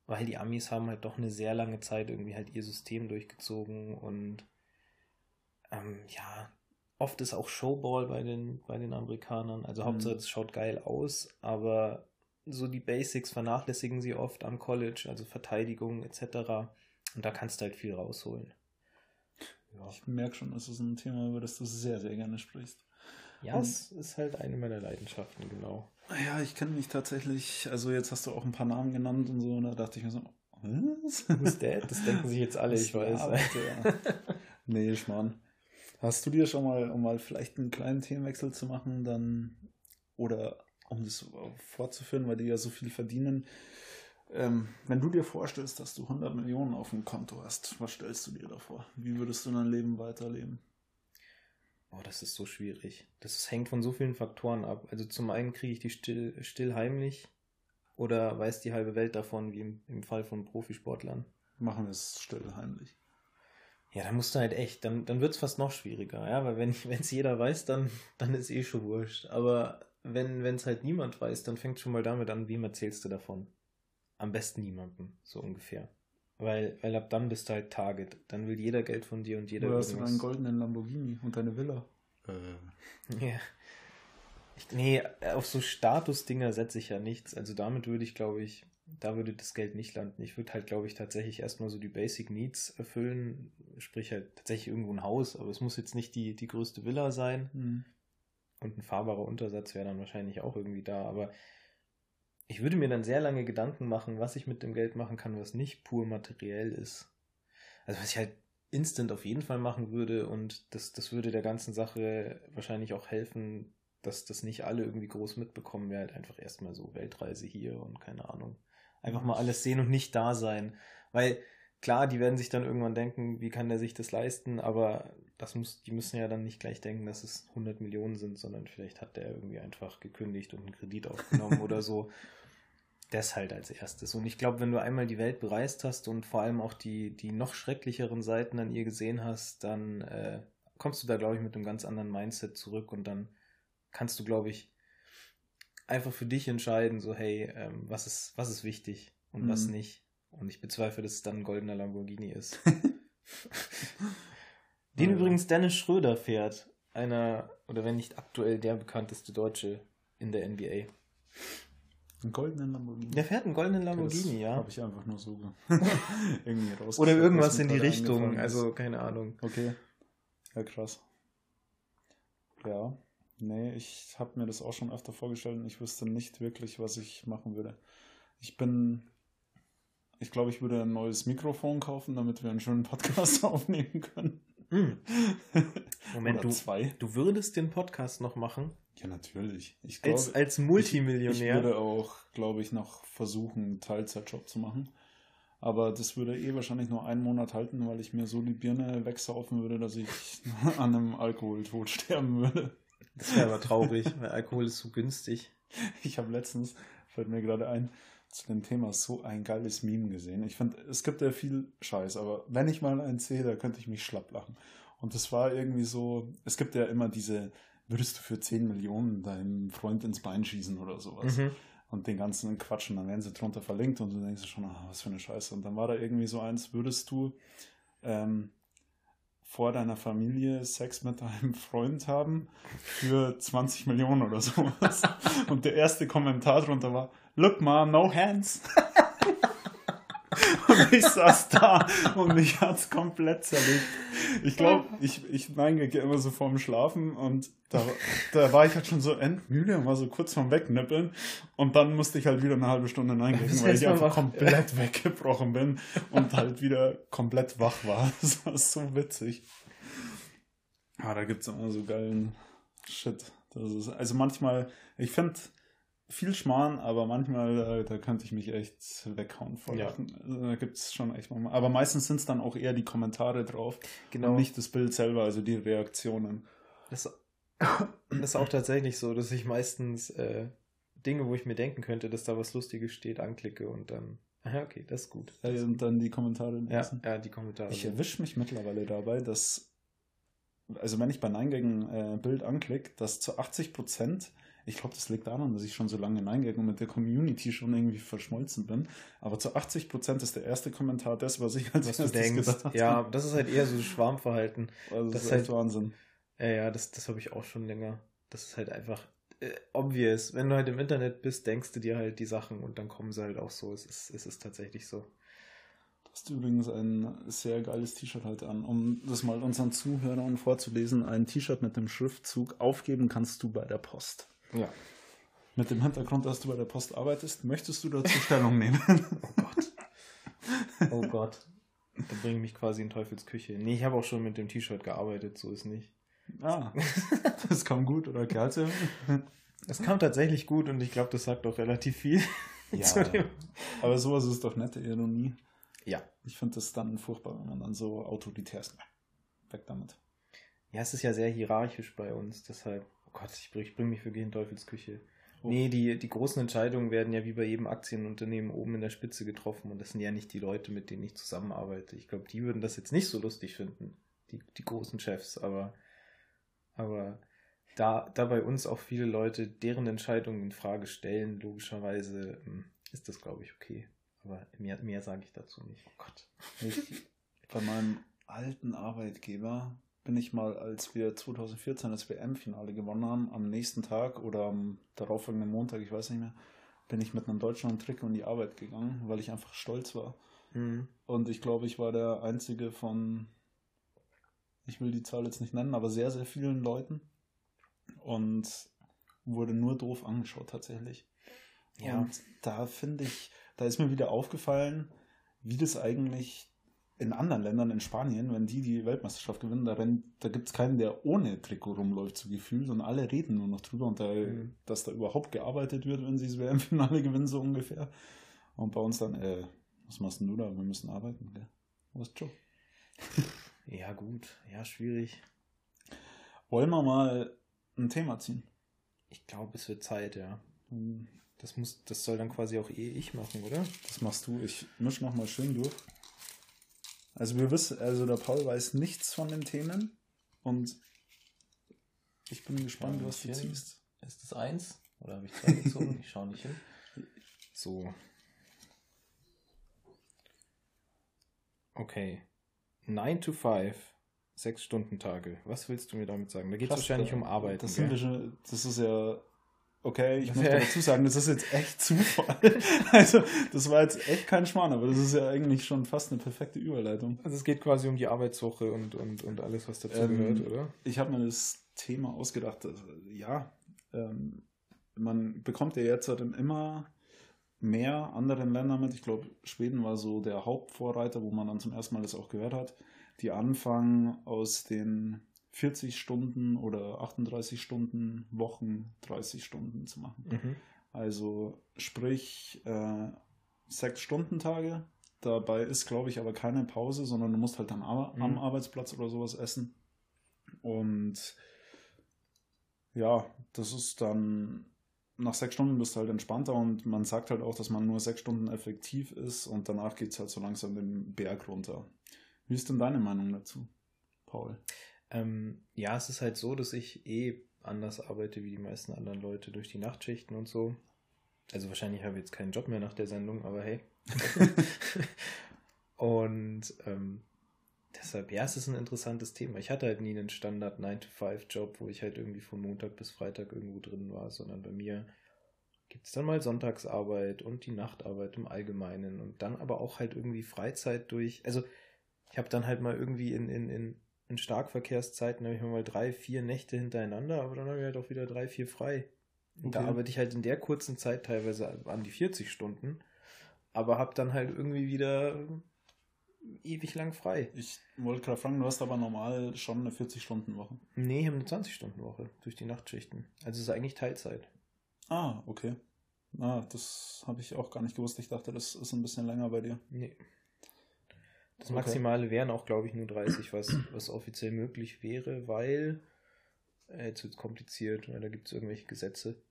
A: weil die Amis haben halt doch eine sehr lange Zeit irgendwie halt ihr System durchgezogen und ähm, ja, oft ist auch Showball bei den, bei den Amerikanern. Also
B: Mhm.
A: Hauptsache es schaut geil aus, aber so die Basics vernachlässigen sie oft am College, also Verteidigung etc. Und da kannst du halt viel rausholen. Ja.
B: Ich merke schon, das ist ein Thema, über das du sehr, sehr gerne sprichst.
A: Ja, es ist halt eine meiner Leidenschaften, genau.
B: Ja, ich kenne mich tatsächlich, also jetzt hast du auch ein paar Namen genannt und so, und da dachte ich mir so, was?
A: Who's that? Das denken sich jetzt alle, ich weiß.
B: Ja. nee, Schmarrn. Hast du dir schon mal, um mal vielleicht einen kleinen Themenwechsel zu machen, dann, oder um das fortzuführen, weil die ja so viel verdienen, ähm, wenn du dir vorstellst, dass du 100 Millionen auf dem Konto hast, was stellst du dir davor? Wie würdest du dein Leben weiterleben?
A: Oh, das ist so schwierig. Das hängt von so vielen Faktoren ab. Also zum einen kriege ich die still, still heimlich oder weiß die halbe Welt davon, wie im, im Fall von Profisportlern.
B: Machen wir es still heimlich.
A: Ja, dann musst du halt echt, dann, dann wird es fast noch schwieriger, ja, weil wenn es jeder weiß, dann, dann ist eh schon wurscht. Aber wenn es halt niemand weiß, dann fängt schon mal damit an, wem erzählst du davon? Am besten niemandem, so ungefähr. Weil, weil ab dann bist du halt Target. Dann will jeder Geld von dir und jeder
B: Oder hast du deinen goldenen Lamborghini und deine Villa? Äh.
A: Ja. Ich, nee, auf so Statusdinger setze ich ja nichts. Also damit würde ich, glaube ich, da würde das Geld nicht landen. Ich würde halt, glaube ich, tatsächlich erstmal so die Basic Needs erfüllen. Sprich halt tatsächlich irgendwo ein Haus, aber es muss jetzt nicht die, die größte Villa sein. Mhm. Und ein fahrbarer Untersatz wäre dann wahrscheinlich auch irgendwie da. Aber ich würde mir dann sehr lange Gedanken machen, was ich mit dem Geld machen kann, was nicht pur materiell ist. Also was ich halt instant auf jeden Fall machen würde und das, das würde der ganzen Sache wahrscheinlich auch helfen, dass das nicht alle irgendwie groß mitbekommen, wäre halt einfach erstmal so Weltreise hier und keine Ahnung. Einfach mal alles sehen und nicht da sein. Weil klar, die werden sich dann irgendwann denken, wie kann der sich das leisten, aber das muss, die müssen ja dann nicht gleich denken, dass es 100 Millionen sind, sondern vielleicht hat der irgendwie einfach gekündigt und einen Kredit aufgenommen oder so. Das halt als erstes. Und ich glaube, wenn du einmal die Welt bereist hast und vor allem auch die, die noch schrecklicheren Seiten an ihr gesehen hast, dann äh, kommst du da, glaube ich, mit einem ganz anderen Mindset zurück und dann kannst du, glaube ich, einfach für dich entscheiden, so, hey, ähm, was, ist, was ist wichtig und mhm. was nicht. Und ich bezweifle, dass es dann ein goldener Lamborghini ist. Den ja. übrigens Dennis Schröder fährt. Einer, oder wenn nicht aktuell der bekannteste Deutsche in der NBA.
B: Einen goldenen Lamborghini?
A: Der fährt einen goldenen Lamborghini, ja.
B: Habe ich einfach nur so
A: irgendwie raus. Oder irgendwas in die Richtung, also keine Ahnung.
B: Okay. Ja, krass. Ja. Nee, ich habe mir das auch schon öfter vorgestellt und ich wüsste nicht wirklich, was ich machen würde. Ich bin. Ich glaube, ich würde ein neues Mikrofon kaufen, damit wir einen schönen Podcast aufnehmen können. Hm.
A: Moment, du, zwei. du würdest den Podcast noch machen?
B: Ja, natürlich.
A: Ich glaube, als, als Multimillionär.
B: Ich, ich würde auch, glaube ich, noch versuchen, einen Teilzeitjob zu machen. Aber das würde eh wahrscheinlich nur einen Monat halten, weil ich mir so die Birne wegsaufen würde, dass ich an einem Alkoholtod sterben würde.
A: Das wäre aber traurig, weil Alkohol ist so günstig.
B: Ich habe letztens, fällt mir gerade ein, zu dem Thema so ein geiles Meme gesehen. Ich finde, es gibt ja viel Scheiß, aber wenn ich mal einen sehe, da könnte ich mich schlapp lachen. Und das war irgendwie so, es gibt ja immer diese, würdest du für 10 Millionen deinem Freund ins Bein schießen oder sowas. Mhm. Und den ganzen Quatschen, dann werden sie drunter verlinkt und du denkst schon, ah, was für eine Scheiße. Und dann war da irgendwie so eins, würdest du ähm, vor deiner Familie Sex mit deinem Freund haben für 20 Millionen oder sowas. Und der erste Kommentar drunter war, look ma, no hands. und ich saß da und mich hat's komplett zerlegt. Ich glaube, ich, ich neige immer so vorm Schlafen und da, da war ich halt schon so endmüde und war so kurz vorm Wegnippeln und dann musste ich halt wieder eine halbe Stunde neingehen, weil ich einfach komplett weggebrochen bin und halt wieder komplett wach war. Das war so witzig. Ah, da gibt's immer so geilen Shit. Ist, also manchmal, ich finde, viel Schmarrn, aber manchmal, da, da könnte ich mich echt weghauen vor ja. Also, da gibt es schon echt mal. Aber meistens sind es dann auch eher die Kommentare drauf. Genau. Und nicht das Bild selber, also die Reaktionen.
A: Das, das ist auch tatsächlich so, dass ich meistens äh, Dinge, wo ich mir denken könnte, dass da was Lustiges steht, anklicke und dann. Aha, okay, das ist gut.
B: Das ja, und dann die Kommentare
A: lesen. Ja, ja, die Kommentare.
B: Ich erwische mich mittlerweile dabei, dass, also wenn ich bei Nein gegen äh, Bild anklicke, dass zu 80 Prozent ich glaube, das liegt daran, dass ich schon so lange in Eingang und mit der Community schon irgendwie verschmolzen bin. Aber zu 80 Prozent ist der erste Kommentar das, was ich als was
A: erstes du denkst. Gedacht ja, das ist halt eher so Schwarmverhalten.
B: Also das, das ist halt Wahnsinn.
A: Ja, ja, das, das habe ich auch schon länger. Das ist halt einfach äh, obvious. Wenn du halt im Internet bist, denkst du dir halt die Sachen und dann kommen sie halt auch so. Es ist, es ist tatsächlich so.
B: hast übrigens ein sehr geiles T-Shirt heute an. Um das mal unseren Zuhörern vorzulesen, ein T-Shirt mit dem Schriftzug Aufgeben kannst du bei der Post.
A: Ja.
B: Mit dem Hintergrund, dass du bei der Post arbeitest, möchtest du dazu Stellung nehmen?
A: Oh Gott. Oh Gott. Da bringt mich quasi in Teufels Küche. Nee, ich habe auch schon mit dem T-Shirt gearbeitet, so ist nicht.
B: Ah, das kam gut, oder Kerze?
A: Es kam tatsächlich gut und ich glaube, das sagt auch relativ viel.
B: Ja, aber sowas ist doch nette Ironie.
A: Ja.
B: Ich finde das dann furchtbar, wenn man dann so autoritär ist. Weg damit.
A: Ja, es ist ja sehr hierarchisch bei uns, deshalb, Gott, ich bringe bring mich wirklich in Teufels Küche.
B: Oh.
A: Nee, die, die großen Entscheidungen werden ja wie bei jedem Aktienunternehmen oben in der Spitze getroffen und das sind ja nicht die Leute, mit denen ich zusammenarbeite. Ich glaube, die würden das jetzt nicht so lustig finden, die, die großen Chefs, aber, aber da, da bei uns auch viele Leute deren Entscheidungen in Frage stellen, logischerweise ähm, ist das, glaube ich, okay. Aber mehr, mehr sage ich dazu nicht. Oh Gott.
B: Ich, bei meinem alten Arbeitgeber bin ich mal, als wir 2014 das WM-Finale gewonnen haben, am nächsten Tag oder am darauffolgenden Montag, ich weiß nicht mehr, bin ich mit einem Deutschland-Trikot in die Arbeit gegangen, weil ich einfach stolz war.
A: Mhm.
B: Und ich glaube, ich war der einzige von, ich will die Zahl jetzt nicht nennen, aber sehr, sehr vielen Leuten. Und wurde nur doof angeschaut tatsächlich.
A: Ja.
B: Und da finde ich, da ist mir wieder aufgefallen, wie das eigentlich in anderen Ländern, in Spanien, wenn die die Weltmeisterschaft gewinnen, da, rennt- da gibt es keinen, der ohne Trikot rumläuft, so gefühlt, und alle reden nur noch drüber und da,
A: Mhm.
B: dass da überhaupt gearbeitet wird, wenn sie das WM-Finale gewinnen, so ungefähr. Und bei uns dann, äh, was machst denn du da? Wir müssen arbeiten, gell? Was ist Joe?
A: Ja, gut. Ja, schwierig.
B: Wollen wir mal ein Thema ziehen?
A: Ich glaube, es wird Zeit, ja.
B: Hm,
A: Das muss, das soll dann quasi auch eh ich machen, oder?
B: Das machst du. Ich misch noch mal schön durch. Also wir wissen, also der Paul weiß nichts von den Themen und ich bin gespannt, was du ziehst.
A: Ist das eins? Oder habe ich zwei gezogen? Ich schaue nicht hin. So. Okay. 9 to 5. Sechs Stunden Tage. Was willst du mir damit sagen? Da geht es wahrscheinlich um Arbeiten.
B: Das, sind das ist ja okay, ich muss dazu sagen, das ist jetzt echt Zufall. Also, das war jetzt echt kein Schmarrn, aber das ist ja eigentlich schon fast eine perfekte Überleitung.
A: Also es geht quasi um die Arbeitswoche und, und, und alles, was dazu
B: Ähm,
A: gehört, oder?
B: Ich habe mir das Thema ausgedacht. dass, Ja, ähm, man bekommt ja jetzt halt immer mehr anderen Ländern mit. Ich glaube, Schweden war so der Hauptvorreiter, wo man dann zum ersten Mal das auch gehört hat. Die anfangen aus den 40 Stunden oder 38 Stunden Wochen 30 Stunden zu machen.
A: Mhm.
B: Also sprich äh, sechs Stunden Tage. Dabei ist, glaube ich, aber keine Pause, sondern du musst halt dann am, am
A: Mhm.
B: Arbeitsplatz oder sowas essen. Und ja, das ist dann nach sechs Stunden bist du halt entspannter und man sagt halt auch, dass man nur sechs Stunden effektiv ist und danach geht es halt so langsam den Berg runter. Wie ist denn deine Meinung dazu, Paul?
A: Ähm, ja, es ist halt so, dass ich eh anders arbeite wie die meisten anderen Leute durch die Nachtschichten und so. Also wahrscheinlich habe ich jetzt keinen Job mehr nach der Sendung, aber hey. und ähm, deshalb, ja, es ist ein interessantes Thema. Ich hatte halt nie einen Standard 9-to-5-Job, wo ich halt irgendwie von Montag bis Freitag irgendwo drin war, sondern bei mir gibt es dann mal Sonntagsarbeit und die Nachtarbeit im Allgemeinen und dann aber auch halt irgendwie Freizeit durch. Also ich habe dann halt mal irgendwie in, in, in, in Starkverkehrszeiten, habe ich mal drei, vier Nächte hintereinander, aber dann habe ich halt auch wieder drei, vier frei. Und Da
B: Okay.
A: arbeite ich halt in der kurzen Zeit teilweise an die 40 Stunden, aber habe dann halt irgendwie wieder ewig lang frei.
B: Ich wollte gerade fragen, du hast aber normal schon eine 40-Stunden-Woche.
A: Nee, ich habe eine 20-Stunden-Woche durch die Nachtschichten. Also es ist eigentlich Teilzeit.
B: Ah, okay. Ah, das habe ich auch gar nicht gewusst. Ich dachte, das ist ein bisschen länger bei dir.
A: Nee. Das
B: Okay.
A: Maximale wären auch, glaube ich, nur 30, was, was offiziell möglich wäre, weil äh, jetzt wird es kompliziert, weil da gibt es irgendwelche Gesetze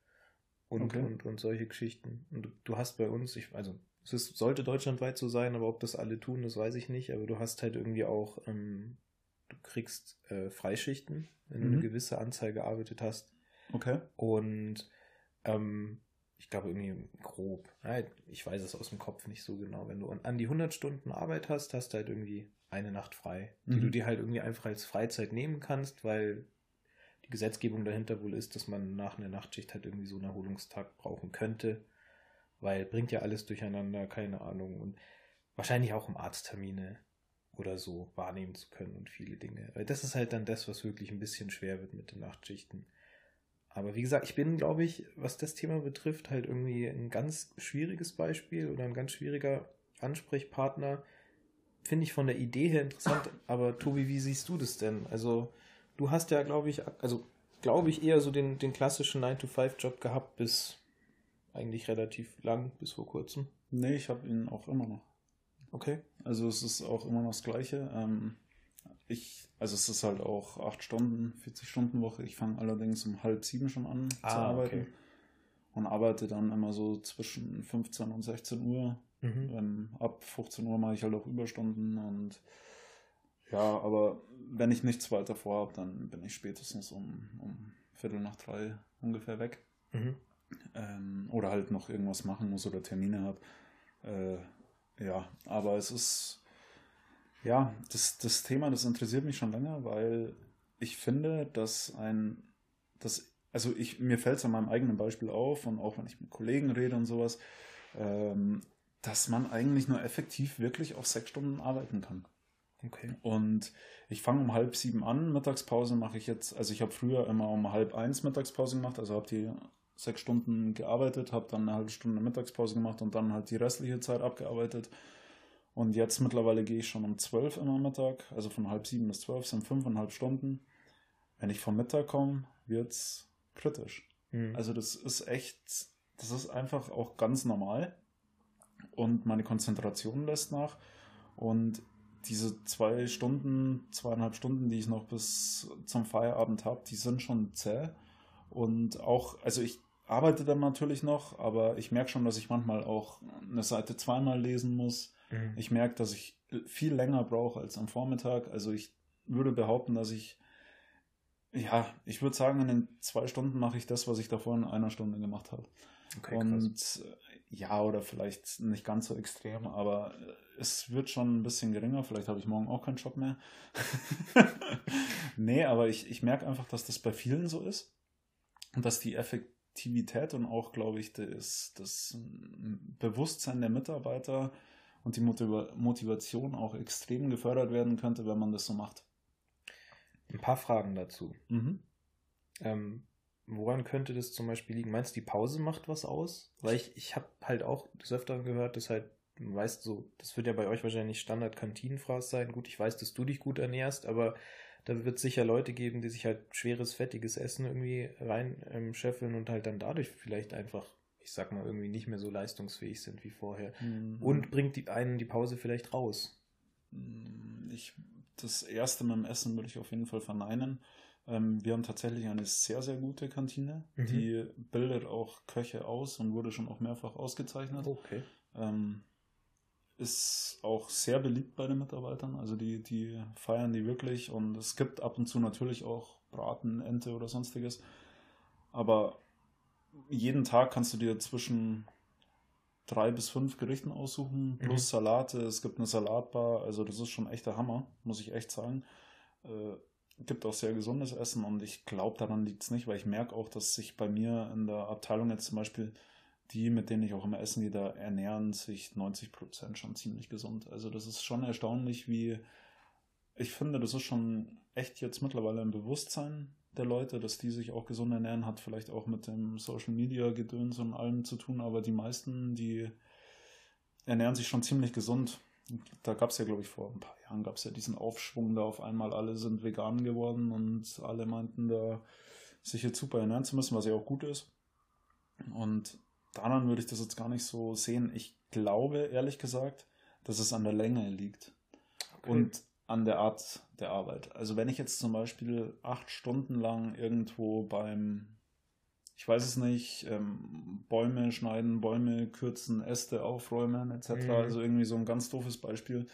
A: und,
B: Okay.
A: und, und solche Geschichten. Und du, du hast bei uns, ich, also es ist, sollte deutschlandweit so sein, aber ob das alle tun, das weiß ich nicht. Aber du hast halt irgendwie auch, ähm, du kriegst äh, Freischichten, wenn du
B: Mhm.
A: eine gewisse Anzahl gearbeitet hast.
B: Okay.
A: Und ähm, ich glaube irgendwie grob, ich weiß es aus dem Kopf nicht so genau, wenn du an- an die 100 Stunden Arbeit hast, hast du halt irgendwie eine Nacht frei, die
B: Mhm.
A: du dir halt irgendwie einfach als Freizeit nehmen kannst, weil die Gesetzgebung dahinter wohl ist, dass man nach einer Nachtschicht halt irgendwie so einen Erholungstag brauchen könnte, weil bringt ja alles durcheinander, keine Ahnung. Und wahrscheinlich auch um Arzttermine oder so wahrnehmen zu können und viele Dinge. Weil das ist halt dann das, was wirklich ein bisschen schwer wird mit den Nachtschichten. Aber wie gesagt, ich bin, glaube ich, was das Thema betrifft, halt irgendwie ein ganz schwieriges Beispiel oder ein ganz schwieriger Ansprechpartner. Finde ich von der Idee her interessant. Aber Tobi, wie siehst du das denn? Also, du hast ja, glaube ich, also glaube ich, eher so den, den klassischen 9-to-5-Job gehabt bis eigentlich relativ lang, bis vor kurzem.
B: Nee, ich habe ihn auch immer noch.
A: Okay.
B: Also es ist auch immer noch das Gleiche. Ähm, ich, also es ist halt auch 8 Stunden, 40 Stunden Woche. Ich fange allerdings um halb sieben schon an ah, zu arbeiten. Okay. Und arbeite dann immer so zwischen 15 und 16 Uhr. Mhm. Ähm, ab 15 Uhr mache ich halt auch Überstunden und ja, aber wenn ich nichts weiter vorhabe, dann bin ich spätestens um, um Viertel nach drei ungefähr weg. Mhm. Ähm, oder halt noch irgendwas machen muss oder Termine habe. Äh, ja, aber es ist, ja, das, das Thema, das interessiert mich schon länger, weil ich finde, dass ein, das, also ich, mir fällt es an meinem eigenen Beispiel auf und auch wenn ich mit Kollegen rede und sowas, ähm, dass man eigentlich nur effektiv wirklich auf sechs Stunden arbeiten kann. Okay. Und ich fange um halb sieben an, Mittagspause mache ich jetzt, also ich habe früher immer um halb eins Mittagspause gemacht, also habe die sechs Stunden gearbeitet, habe dann eine halbe Stunde Mittagspause gemacht und dann halt die restliche Zeit abgearbeitet. Und jetzt mittlerweile gehe ich schon um zwölf immer Mittag, also von halb sieben bis zwölf sind fünfeinhalb Stunden. Wenn ich vom Mittag komme, wird es kritisch. Mhm. Also das ist echt, das ist einfach auch ganz normal. Und meine Konzentration lässt nach. Und diese zwei Stunden, zweieinhalb Stunden, die ich noch bis zum Feierabend habe, die sind schon zäh. Und auch, also ich arbeite dann natürlich noch, aber ich merke schon, dass ich manchmal auch eine Seite zweimal lesen muss. Mhm. Ich merke, dass ich viel länger brauche als am Vormittag. Also ich würde behaupten, dass ich, ja, ich würde sagen, in den zwei Stunden mache ich das, was ich davor in einer Stunde gemacht habe. Okay, und krass. ja, oder vielleicht nicht ganz so extrem, aber es wird schon ein bisschen geringer. Vielleicht habe ich morgen auch keinen Job mehr. nee, aber ich, ich merke einfach, dass das bei vielen so ist. Und dass die Effektivität und auch, glaube ich, das, das Bewusstsein der Mitarbeiter und die Motivation auch extrem gefördert werden könnte, wenn man das so macht.
A: Ein paar Fragen dazu. Mhm. Ähm, woran könnte das zum Beispiel liegen? Meinst du, die Pause macht was aus? Weil ich, ich habe halt auch des Öfteren gehört, dass halt, du weißt so, das wird ja bei euch wahrscheinlich Standard-Kantinenfraß sein. Gut, ich weiß, dass du dich gut ernährst, aber da wird es sicher Leute geben, die sich halt schweres, fettiges Essen irgendwie reinscheffeln ähm, und halt dann dadurch vielleicht einfach, ich sag mal, irgendwie nicht mehr so leistungsfähig sind wie vorher. Mhm. Und bringt die einen die Pause vielleicht raus.
B: Mm, ich, das erste mit dem Essen würde ich auf jeden Fall verneinen. Ähm, wir haben tatsächlich eine sehr, sehr gute Kantine. Mhm. Die bildet auch Köche aus und wurde schon auch mehrfach ausgezeichnet. Okay. Ähm, ist auch sehr beliebt bei den Mitarbeitern. Also die, die feiern die wirklich und es gibt ab und zu natürlich auch Braten, Ente oder sonstiges. Aber jeden Tag kannst du dir zwischen drei bis fünf Gerichten aussuchen, plus mhm. Salate. Es gibt eine Salatbar, also das ist schon echter Hammer, muss ich echt sagen. Äh, gibt auch sehr gesundes Essen und ich glaube, daran liegt es nicht, weil ich merke auch, dass sich bei mir in der Abteilung jetzt zum Beispiel die, mit denen ich auch immer essen, die da ernähren sich 90 Prozent schon ziemlich gesund. Also das ist schon erstaunlich, wie ich finde, das ist schon echt jetzt mittlerweile ein Bewusstsein der Leute, dass die sich auch gesund ernähren, hat vielleicht auch mit dem Social Media Gedöns und allem zu tun, aber die meisten, die ernähren sich schon ziemlich gesund. Da gab es ja, glaube ich, vor ein paar Jahren gab es ja diesen Aufschwung, da auf einmal alle sind vegan geworden und alle meinten da sich jetzt super ernähren zu müssen, was ja auch gut ist. Und daran würde ich das jetzt gar nicht so sehen. Ich glaube, ehrlich gesagt, dass es an der Länge liegt. Okay. Und an der Art der Arbeit. Also wenn ich jetzt zum Beispiel acht Stunden lang irgendwo beim, ich weiß es nicht, ähm, Bäume schneiden, Bäume kürzen, Äste aufräumen etc., mhm. also irgendwie so ein ganz doofes Beispiel.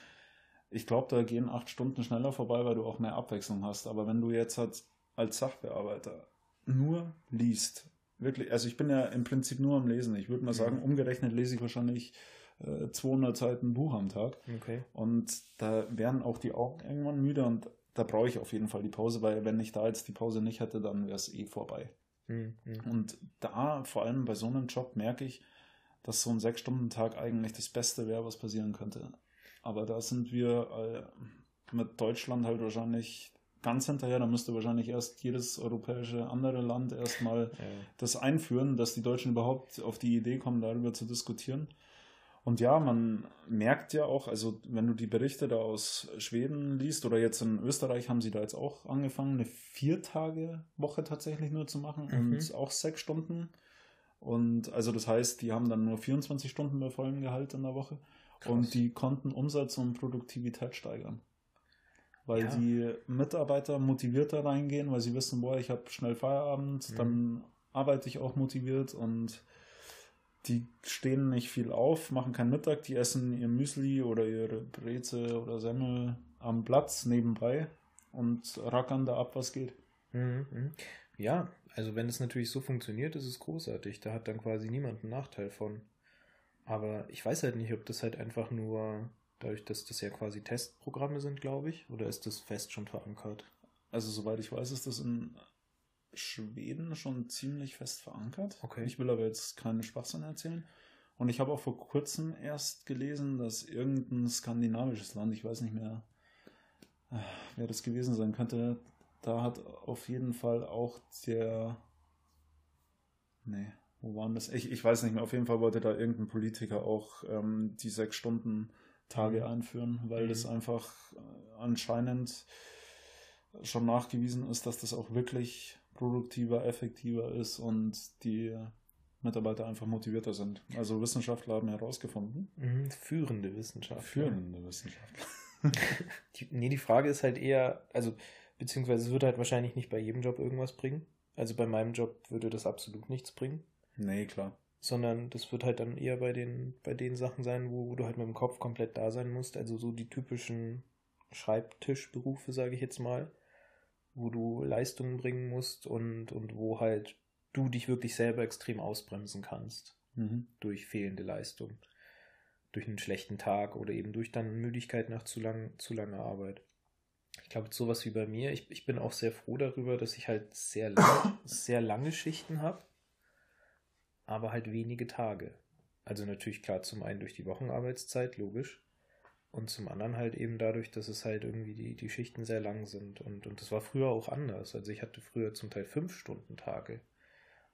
B: Ich glaube, da gehen acht Stunden schneller vorbei, weil du auch mehr Abwechslung hast. Aber wenn du jetzt halt als Sachbearbeiter nur liest, wirklich, also ich bin ja im Prinzip nur am Lesen. Ich würde mal sagen, umgerechnet lese ich wahrscheinlich äh, 200 Seiten Buch am Tag. Okay. Und da werden auch die Augen irgendwann müde und da brauche ich auf jeden Fall die Pause, weil wenn ich da jetzt die Pause nicht hätte, dann wäre es eh vorbei. Mhm. Und da, vor allem bei so einem Job, merke ich, dass so ein Sechs-Stunden-Tag eigentlich das Beste wäre, was passieren könnte. Aber da sind wir äh, mit Deutschland halt wahrscheinlich ganz hinterher. Da müsste wahrscheinlich erst jedes europäische andere Land erstmal ja. das einführen, dass die Deutschen überhaupt auf die Idee kommen, darüber zu diskutieren. Und ja, man merkt ja auch, also wenn du die Berichte da aus Schweden liest oder jetzt in Österreich haben sie da jetzt auch angefangen, eine Vier-Tage-Woche tatsächlich nur zu machen mhm. und auch sechs Stunden. Und also das heißt, die haben dann nur 24 Stunden bei vollem Gehalt in der Woche. Krass. Und die konnten Umsatz und Produktivität steigern. Weil ja. die Mitarbeiter motivierter reingehen, weil sie wissen, boah, ich habe schnell Feierabend, mhm. dann arbeite ich auch motiviert und die stehen nicht viel auf, machen keinen Mittag, die essen ihr Müsli oder ihre Breze oder Semmel am Platz nebenbei und rackern da ab, was geht.
A: Mhm, mhm. Ja, also wenn es natürlich so funktioniert, ist es großartig. Da hat dann quasi niemand einen Nachteil von. Aber ich weiß halt nicht, ob das halt einfach nur dadurch, dass das ja quasi Testprogramme sind, glaube ich, oder ist das fest schon verankert?
B: Also soweit ich weiß, ist das in Schweden schon ziemlich fest verankert. Okay. Ich will aber jetzt keinen Schwachsinn erzählen. Und ich habe auch vor kurzem erst gelesen, dass irgendein skandinavisches Land, ich weiß nicht mehr, äh, wer das gewesen sein könnte, da hat auf jeden Fall auch der. Nee, wo waren das? Ich, ich weiß nicht mehr. Auf jeden Fall wollte da irgendein Politiker auch ähm, die sechs Stunden Tage mhm. einführen, weil mhm. das einfach äh, anscheinend schon nachgewiesen ist, dass das auch wirklich produktiver, effektiver ist und die Mitarbeiter einfach motivierter sind. Also Wissenschaftler haben herausgefunden.
A: Mhm, führende Wissenschaftler.
B: Führende Wissenschaftler.
A: die, nee, die Frage ist halt eher, also, beziehungsweise es würde halt wahrscheinlich nicht bei jedem Job irgendwas bringen. Also bei meinem Job würde das absolut nichts bringen.
B: Nee, klar.
A: Sondern das wird halt dann eher bei den, bei den Sachen sein, wo, wo du halt mit dem Kopf komplett da sein musst. Also so die typischen Schreibtischberufe, sage ich jetzt mal wo du Leistungen bringen musst und, und wo halt du dich wirklich selber extrem ausbremsen kannst mhm. durch fehlende Leistung, durch einen schlechten Tag oder eben durch dann Müdigkeit nach zu, lang, zu langer Arbeit. Ich glaube, sowas wie bei mir, ich, ich bin auch sehr froh darüber, dass ich halt sehr, lang, sehr lange Schichten habe, aber halt wenige Tage. Also natürlich klar zum einen durch die Wochenarbeitszeit, logisch. Und zum anderen halt eben dadurch, dass es halt irgendwie die, die Schichten sehr lang sind. Und, und das war früher auch anders. Also ich hatte früher zum Teil fünf Stunden Tage.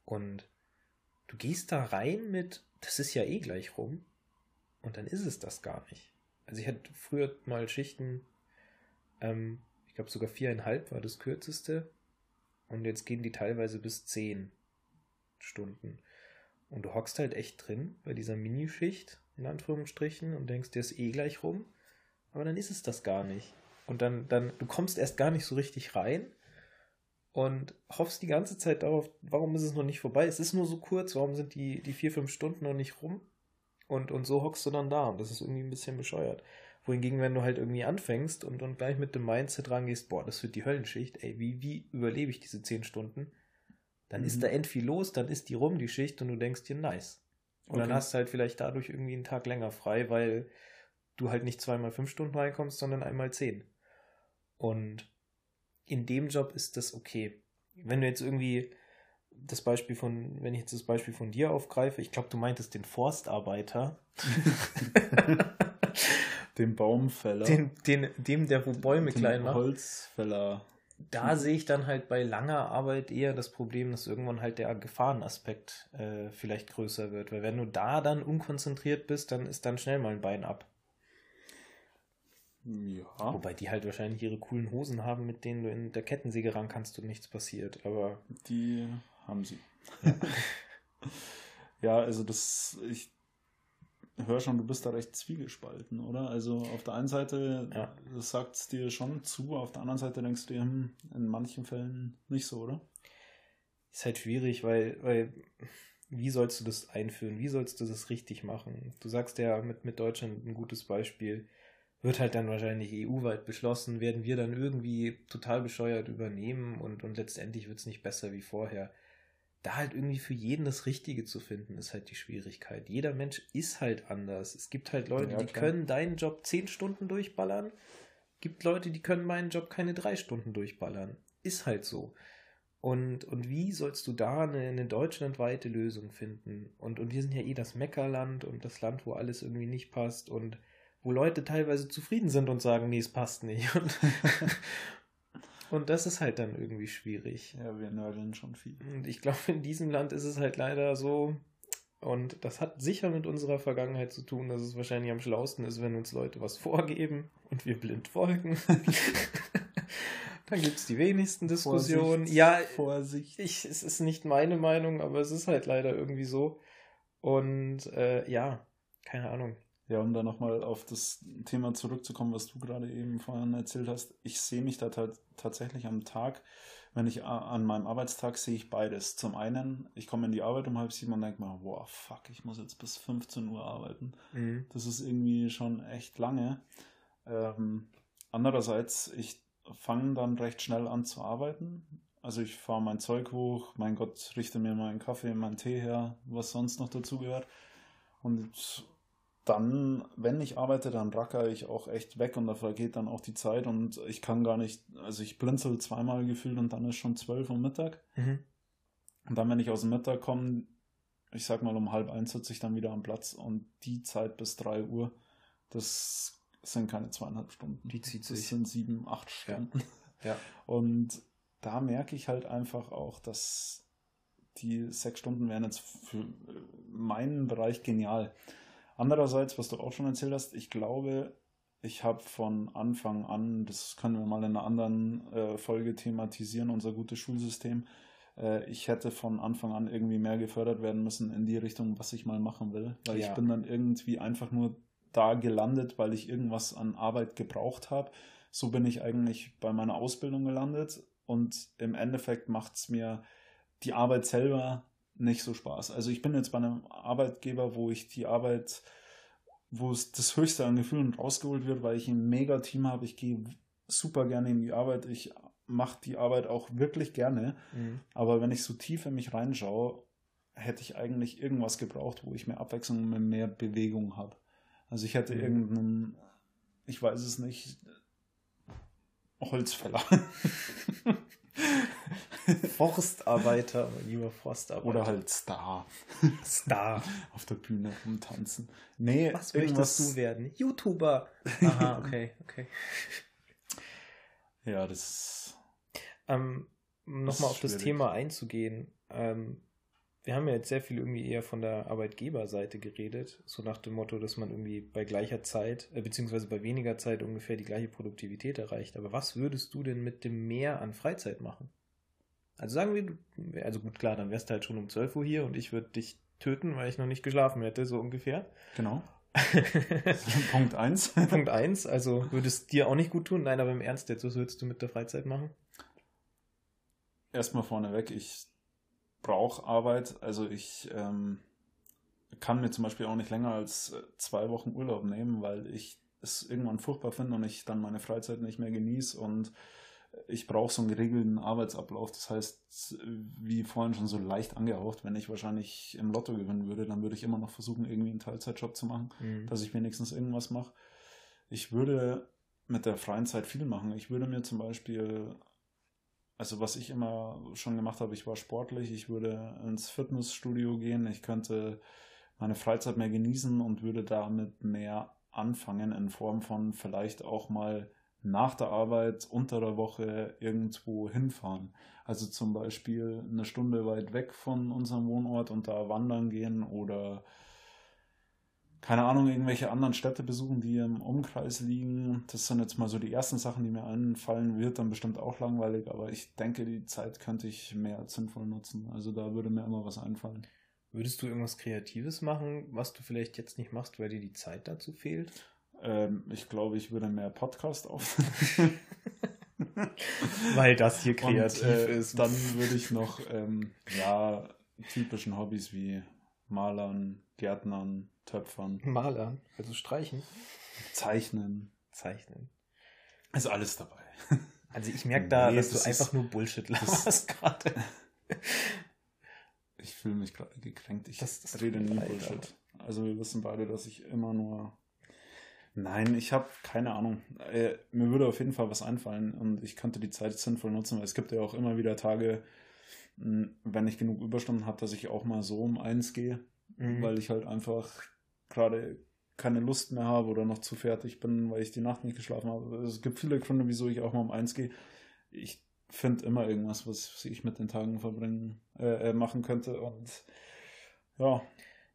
A: Und du gehst da rein mit, das ist ja eh gleich rum. Und dann ist es das gar nicht. Also ich hatte früher mal Schichten, ähm, ich glaube sogar viereinhalb war das kürzeste. Und jetzt gehen die teilweise bis zehn Stunden. Und du hockst halt echt drin bei dieser Minischicht in Anführungsstrichen, und denkst, der ist eh gleich rum. Aber dann ist es das gar nicht. Und dann, dann, du kommst erst gar nicht so richtig rein und hoffst die ganze Zeit darauf, warum ist es noch nicht vorbei? Es ist nur so kurz, warum sind die, die vier, fünf Stunden noch nicht rum? Und, und so hockst du dann da und das ist irgendwie ein bisschen bescheuert. Wohingegen, wenn du halt irgendwie anfängst und, und gleich mit dem Mindset rangehst, boah, das wird die Höllenschicht, ey, wie, wie überlebe ich diese zehn Stunden? Dann mhm. ist da end viel los, dann ist die rum, die Schicht, und du denkst dir, nice. Und okay. dann hast du halt vielleicht dadurch irgendwie einen Tag länger frei, weil du halt nicht zweimal fünf Stunden reinkommst, sondern einmal zehn. Und in dem Job ist das okay. Wenn du jetzt irgendwie das Beispiel von, wenn ich jetzt das Beispiel von dir aufgreife, ich glaube, du meintest den Forstarbeiter.
B: den Baumfäller.
A: Den, den, dem, der wo Bäume
B: den
A: klein macht.
B: Holzfäller
A: da sehe ich dann halt bei langer Arbeit eher das Problem, dass irgendwann halt der Gefahrenaspekt äh, vielleicht größer wird. Weil wenn du da dann unkonzentriert bist, dann ist dann schnell mal ein Bein ab. Ja. Wobei die halt wahrscheinlich ihre coolen Hosen haben, mit denen du in der Kettensäge ran kannst und nichts passiert. Aber.
B: Die haben sie. Ja, ja also das, ich höre schon, du bist da recht zwiegespalten, oder? Also auf der einen Seite ja. sagt es dir schon zu, auf der anderen Seite denkst du dir, hm, in manchen Fällen nicht so, oder?
A: Ist halt schwierig, weil, weil wie sollst du das einführen? Wie sollst du das richtig machen? Du sagst ja mit, mit Deutschland ein gutes Beispiel. Wird halt dann wahrscheinlich EU-weit beschlossen, werden wir dann irgendwie total bescheuert übernehmen und, und letztendlich wird es nicht besser wie vorher da halt irgendwie für jeden das Richtige zu finden, ist halt die Schwierigkeit. Jeder Mensch ist halt anders. Es gibt halt Leute, ja, die können deinen Job zehn Stunden durchballern. Gibt Leute, die können meinen Job keine drei Stunden durchballern. Ist halt so. Und, und wie sollst du da eine, eine deutschlandweite Lösung finden? Und, und wir sind ja eh das Meckerland und das Land, wo alles irgendwie nicht passt. Und wo Leute teilweise zufrieden sind und sagen, nee, es passt nicht. Und, und das ist halt dann irgendwie schwierig.
B: Ja, wir nörgeln schon viel.
A: Und ich glaube, in diesem Land ist es halt leider so, und das hat sicher mit unserer Vergangenheit zu tun, dass es wahrscheinlich am schlausten ist, wenn uns Leute was vorgeben und wir blind folgen. Dann gibt es die wenigsten Diskussionen.
B: Vorsicht,
A: ja,
B: Vorsicht.
A: ich, es ist nicht meine Meinung, aber es ist halt leider irgendwie so. Und äh, ja, keine Ahnung.
B: Ja, um da nochmal auf das Thema zurückzukommen, was du gerade eben vorhin erzählt hast. Ich sehe mich da ta tatsächlich am Tag, wenn ich an meinem Arbeitstag sehe ich beides. Zum einen, ich komme in die Arbeit um halb sieben und denke mir, wow, fuck, ich muss jetzt bis 15 Uhr arbeiten.
A: Mhm.
B: Das ist irgendwie schon echt lange. Ähm, andererseits, ich fange dann recht schnell an zu arbeiten. Also ich fahre mein Zeug hoch, mein Gott, richte mir meinen Kaffee, meinen Tee her, was sonst noch dazu gehört. Und dann, wenn ich arbeite, dann racker ich auch echt weg und da vergeht dann auch die Zeit und ich kann gar nicht, also ich blinzel zweimal gefühlt und dann ist schon zwölf Uhr Mittag.
A: Mhm.
B: Und dann, wenn ich aus dem Mittag komme, ich sag mal um halb eins sitze ich dann wieder am Platz und die Zeit bis drei Uhr, das sind keine zweieinhalb Stunden.
A: Die zieht
B: Das
A: sich.
B: sind sieben, acht Stunden.
A: Ja.
B: Und da merke ich halt einfach auch, dass die sechs Stunden wären jetzt für meinen Bereich genial. Andererseits, was du auch schon erzählt hast, ich glaube, ich habe von Anfang an, das können wir mal in einer anderen äh, Folge thematisieren, unser gutes Schulsystem. Äh, ich hätte von Anfang an irgendwie mehr gefördert werden müssen in die Richtung, was ich mal machen will. Weil
A: Ja.
B: ich bin dann irgendwie einfach nur da gelandet, weil ich irgendwas an Arbeit gebraucht habe. So bin ich eigentlich bei meiner Ausbildung gelandet und im Endeffekt macht es mir die Arbeit selber nicht so Spaß. Also ich bin jetzt bei einem Arbeitgeber, wo ich die Arbeit, wo es das Höchste an Gefühlen rausgeholt wird, weil ich ein mega Team habe. Ich gehe super gerne in die Arbeit. Ich mache die Arbeit auch wirklich gerne.
A: Mhm.
B: Aber wenn ich so tief in mich reinschaue, hätte ich eigentlich irgendwas gebraucht, wo ich mehr Abwechslung und mehr Bewegung habe. Also ich hätte
A: Mhm.
B: irgendeinen, ich weiß es nicht, Holzfäller.
A: Forstarbeiter, mein lieber Forstarbeiter.
B: Oder halt Star
A: Star.
B: auf der Bühne rumtanzen. Nee,
A: Was
B: irgendwas-
A: möchtest du werden? YouTuber. Aha, okay, okay.
B: Ja, das.
A: Ähm, um
B: Das
A: Nochmal auf das
B: schwierig.
A: Thema einzugehen. Ähm, wir haben ja jetzt sehr viel irgendwie eher von der Arbeitgeberseite geredet, so nach dem Motto, dass man irgendwie bei gleicher Zeit, äh, beziehungsweise bei weniger Zeit ungefähr die gleiche Produktivität erreicht. Aber was würdest du denn mit dem Mehr an Freizeit machen? Also sagen wir, also gut, klar, dann wärst du halt schon um 12 Uhr hier und ich würde dich töten, weil ich noch nicht geschlafen hätte, so ungefähr.
B: Genau. Punkt 1.
A: Punkt eins, also würde es dir auch nicht gut tun? Nein, aber im Ernst jetzt, was würdest du mit der Freizeit machen?
B: Erstmal vorneweg, ich brauche Arbeit. Also ich ähm, kann mir zum Beispiel auch nicht länger als zwei Wochen Urlaub nehmen, weil ich es irgendwann furchtbar finde und ich dann meine Freizeit nicht mehr genieße und ich brauche so einen geregelten Arbeitsablauf. Das heißt, wie vorhin schon so leicht angehaucht, wenn ich wahrscheinlich im Lotto gewinnen würde, dann würde ich immer noch versuchen, irgendwie einen Teilzeitjob zu machen.
A: Mhm.
B: dass ich wenigstens irgendwas mache. Ich würde mit der freien Zeit viel machen. Ich würde mir zum Beispiel, also was ich immer schon gemacht habe, ich war sportlich, ich würde ins Fitnessstudio gehen, ich könnte meine Freizeit mehr genießen und würde damit mehr anfangen in Form von vielleicht auch mal nach der Arbeit unter der Woche irgendwo hinfahren. Also zum Beispiel eine Stunde weit weg von unserem Wohnort und da wandern gehen oder keine Ahnung, irgendwelche anderen Städte besuchen, die im Umkreis liegen. Das sind jetzt mal so die ersten Sachen, die mir einfallen. Wird dann bestimmt auch langweilig, aber ich denke, die Zeit könnte ich mehr als sinnvoll nutzen. Also da würde mir immer was einfallen.
A: Würdest du irgendwas Kreatives machen, was du vielleicht jetzt nicht machst, weil dir die Zeit dazu fehlt?
B: Ähm, ich glaube, ich würde mehr Podcast auf.
A: Weil das hier kreativ
B: Und, äh,
A: ist.
B: Dann würde ich noch, ähm, ja, typischen Hobbys wie Malern, Gärtnern, Töpfern,
A: Malern, also streichen,
B: Zeichnen.
A: zeichnen.
B: Ist alles dabei.
A: Also ich merke da,
B: Nee,
A: dass du
B: das
A: einfach
B: ist-
A: nur Bullshit laberst gerade.
B: Ich fühle mich gerade gekränkt. Ich
A: Das- das
B: rede nie Bullshit. Also wir wissen beide, dass ich immer nur. Nein, ich habe keine Ahnung. Äh, mir würde auf jeden Fall was einfallen und ich könnte die Zeit sinnvoll nutzen, weil es gibt ja auch immer wieder Tage, mh, wenn ich genug Überstunden habe, dass ich auch mal so um eins gehe,
A: Mhm.
B: weil ich halt einfach gerade keine Lust mehr habe oder noch zu fertig bin, weil ich die Nacht nicht geschlafen habe. Es gibt viele Gründe, wieso ich auch mal um eins gehe. Ich finde immer irgendwas, was ich mit den Tagen verbringen, äh, äh machen könnte und ja.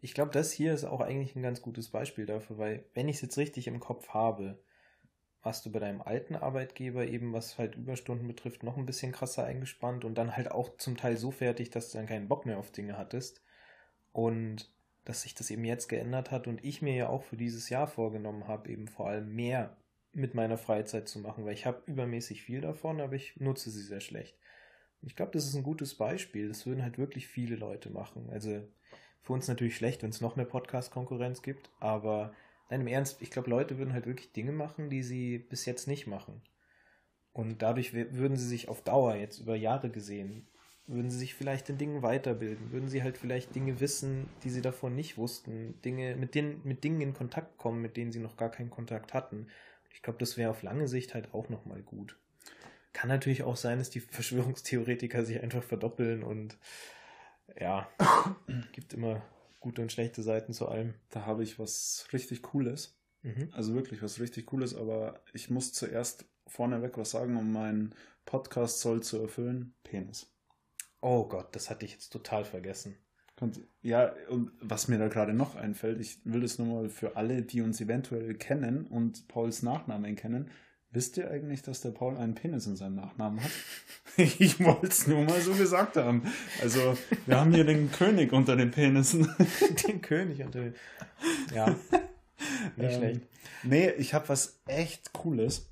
A: Ich glaube, das hier ist auch eigentlich ein ganz gutes Beispiel dafür, weil wenn ich es jetzt richtig im Kopf habe, warst du bei deinem alten Arbeitgeber eben, was halt Überstunden betrifft, noch ein bisschen krasser eingespannt und dann halt auch zum Teil so fertig, dass du dann keinen Bock mehr auf Dinge hattest. Und dass sich das eben jetzt geändert hat und ich mir ja auch für dieses Jahr vorgenommen habe, eben vor allem mehr mit meiner Freizeit zu machen, weil ich habe übermäßig viel davon, aber ich nutze sie sehr schlecht. Ich glaube, das ist ein gutes Beispiel. Das würden halt wirklich viele Leute machen. Also für uns natürlich schlecht, wenn es noch mehr Podcast-Konkurrenz gibt, aber Nein, im Ernst, ich glaube, Leute würden halt wirklich Dinge machen, die sie bis jetzt nicht machen. Und dadurch würden sie sich auf Dauer, jetzt über Jahre gesehen, würden sie sich vielleicht in Dingen weiterbilden, würden sie halt vielleicht Dinge wissen, die sie davor nicht wussten, Dinge, mit denen, mit Dingen in Kontakt kommen, mit denen sie noch gar keinen Kontakt hatten. Ich glaube, das wäre auf lange Sicht halt auch nochmal gut. Kann natürlich auch sein, dass die Verschwörungstheoretiker sich einfach verdoppeln und ja, gibt immer gute und schlechte Seiten zu allem.
B: Da habe ich was richtig Cooles. Mhm. Also wirklich was richtig Cooles, aber ich muss zuerst vorneweg was sagen, um meinen Podcast soll zu erfüllen. Penis.
A: Oh Gott, das hatte ich jetzt total vergessen.
B: Ja, und was mir da gerade noch einfällt, ich will das nur mal für alle, die uns eventuell kennen und Pauls Nachnamen kennen, Wisst ihr eigentlich, dass der Paul einen Penis in seinem Nachnamen hat? ich wollte es nur mal so gesagt haben. Also, wir haben hier den König unter den Penissen.
A: den König unter den. Ja.
B: Nicht ähm, schlecht. Nee, ich habe was echt Cooles.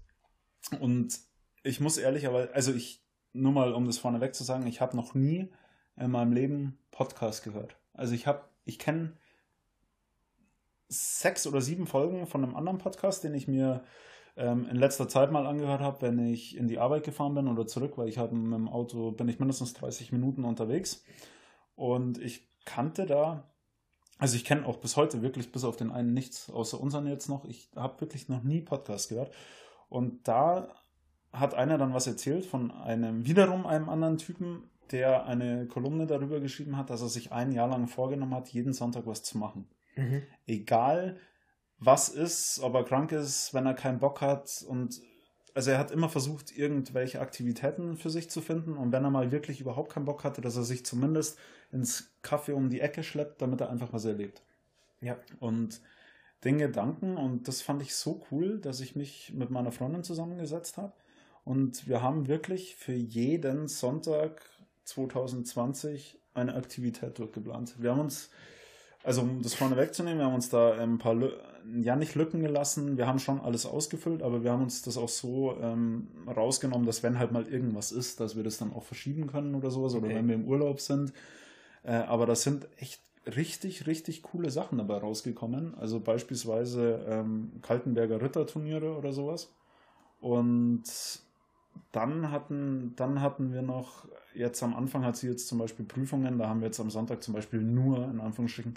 B: Und ich muss ehrlich, aber, also ich, nur mal um das vorneweg zu sagen, ich habe noch nie in meinem Leben Podcast gehört. Also ich habe, ich kenne sechs oder sieben Folgen von einem anderen Podcast, den ich mir ähm, in letzter Zeit mal angehört habe, wenn ich in die Arbeit gefahren bin oder zurück, weil ich habe mit dem Auto, bin ich mindestens 30 Minuten unterwegs. Und ich kannte da, also ich kenne auch bis heute wirklich bis auf den einen nichts, außer unseren jetzt noch. Ich habe wirklich noch nie Podcast gehört. Und da hat einer dann was erzählt von einem, wiederum einem anderen Typen, der eine Kolumne darüber geschrieben hat, dass er sich ein Jahr lang vorgenommen hat, jeden Sonntag was zu machen. Mhm. Egal, was ist, ob er krank ist, wenn er keinen Bock hat und also er hat immer versucht, irgendwelche Aktivitäten für sich zu finden und wenn er mal wirklich überhaupt keinen Bock hatte, dass er sich zumindest ins Kaffee um die Ecke schleppt, damit er einfach was erlebt. Ja. Und den Gedanken und das fand ich so cool, dass ich mich mit meiner Freundin zusammengesetzt habe und wir haben wirklich für jeden Sonntag 2020 eine Aktivität durchgeplant. Wir haben uns also um das vorne wegzunehmen, wir haben uns da ein paar, Lü ja nicht Lücken gelassen, wir haben schon alles ausgefüllt, aber wir haben uns das auch so ähm, rausgenommen, dass wenn halt mal irgendwas ist, dass wir das dann auch verschieben können oder sowas, okay. oder wenn wir im Urlaub sind. Äh, aber da sind echt richtig, richtig coole Sachen dabei rausgekommen. Also beispielsweise ähm, Kaltenberger Ritterturniere oder sowas. Und dann hatten, dann hatten wir noch, jetzt am Anfang hat sie jetzt zum Beispiel Prüfungen, da haben wir jetzt am Sonntag zum Beispiel nur, in Anführungsstrichen,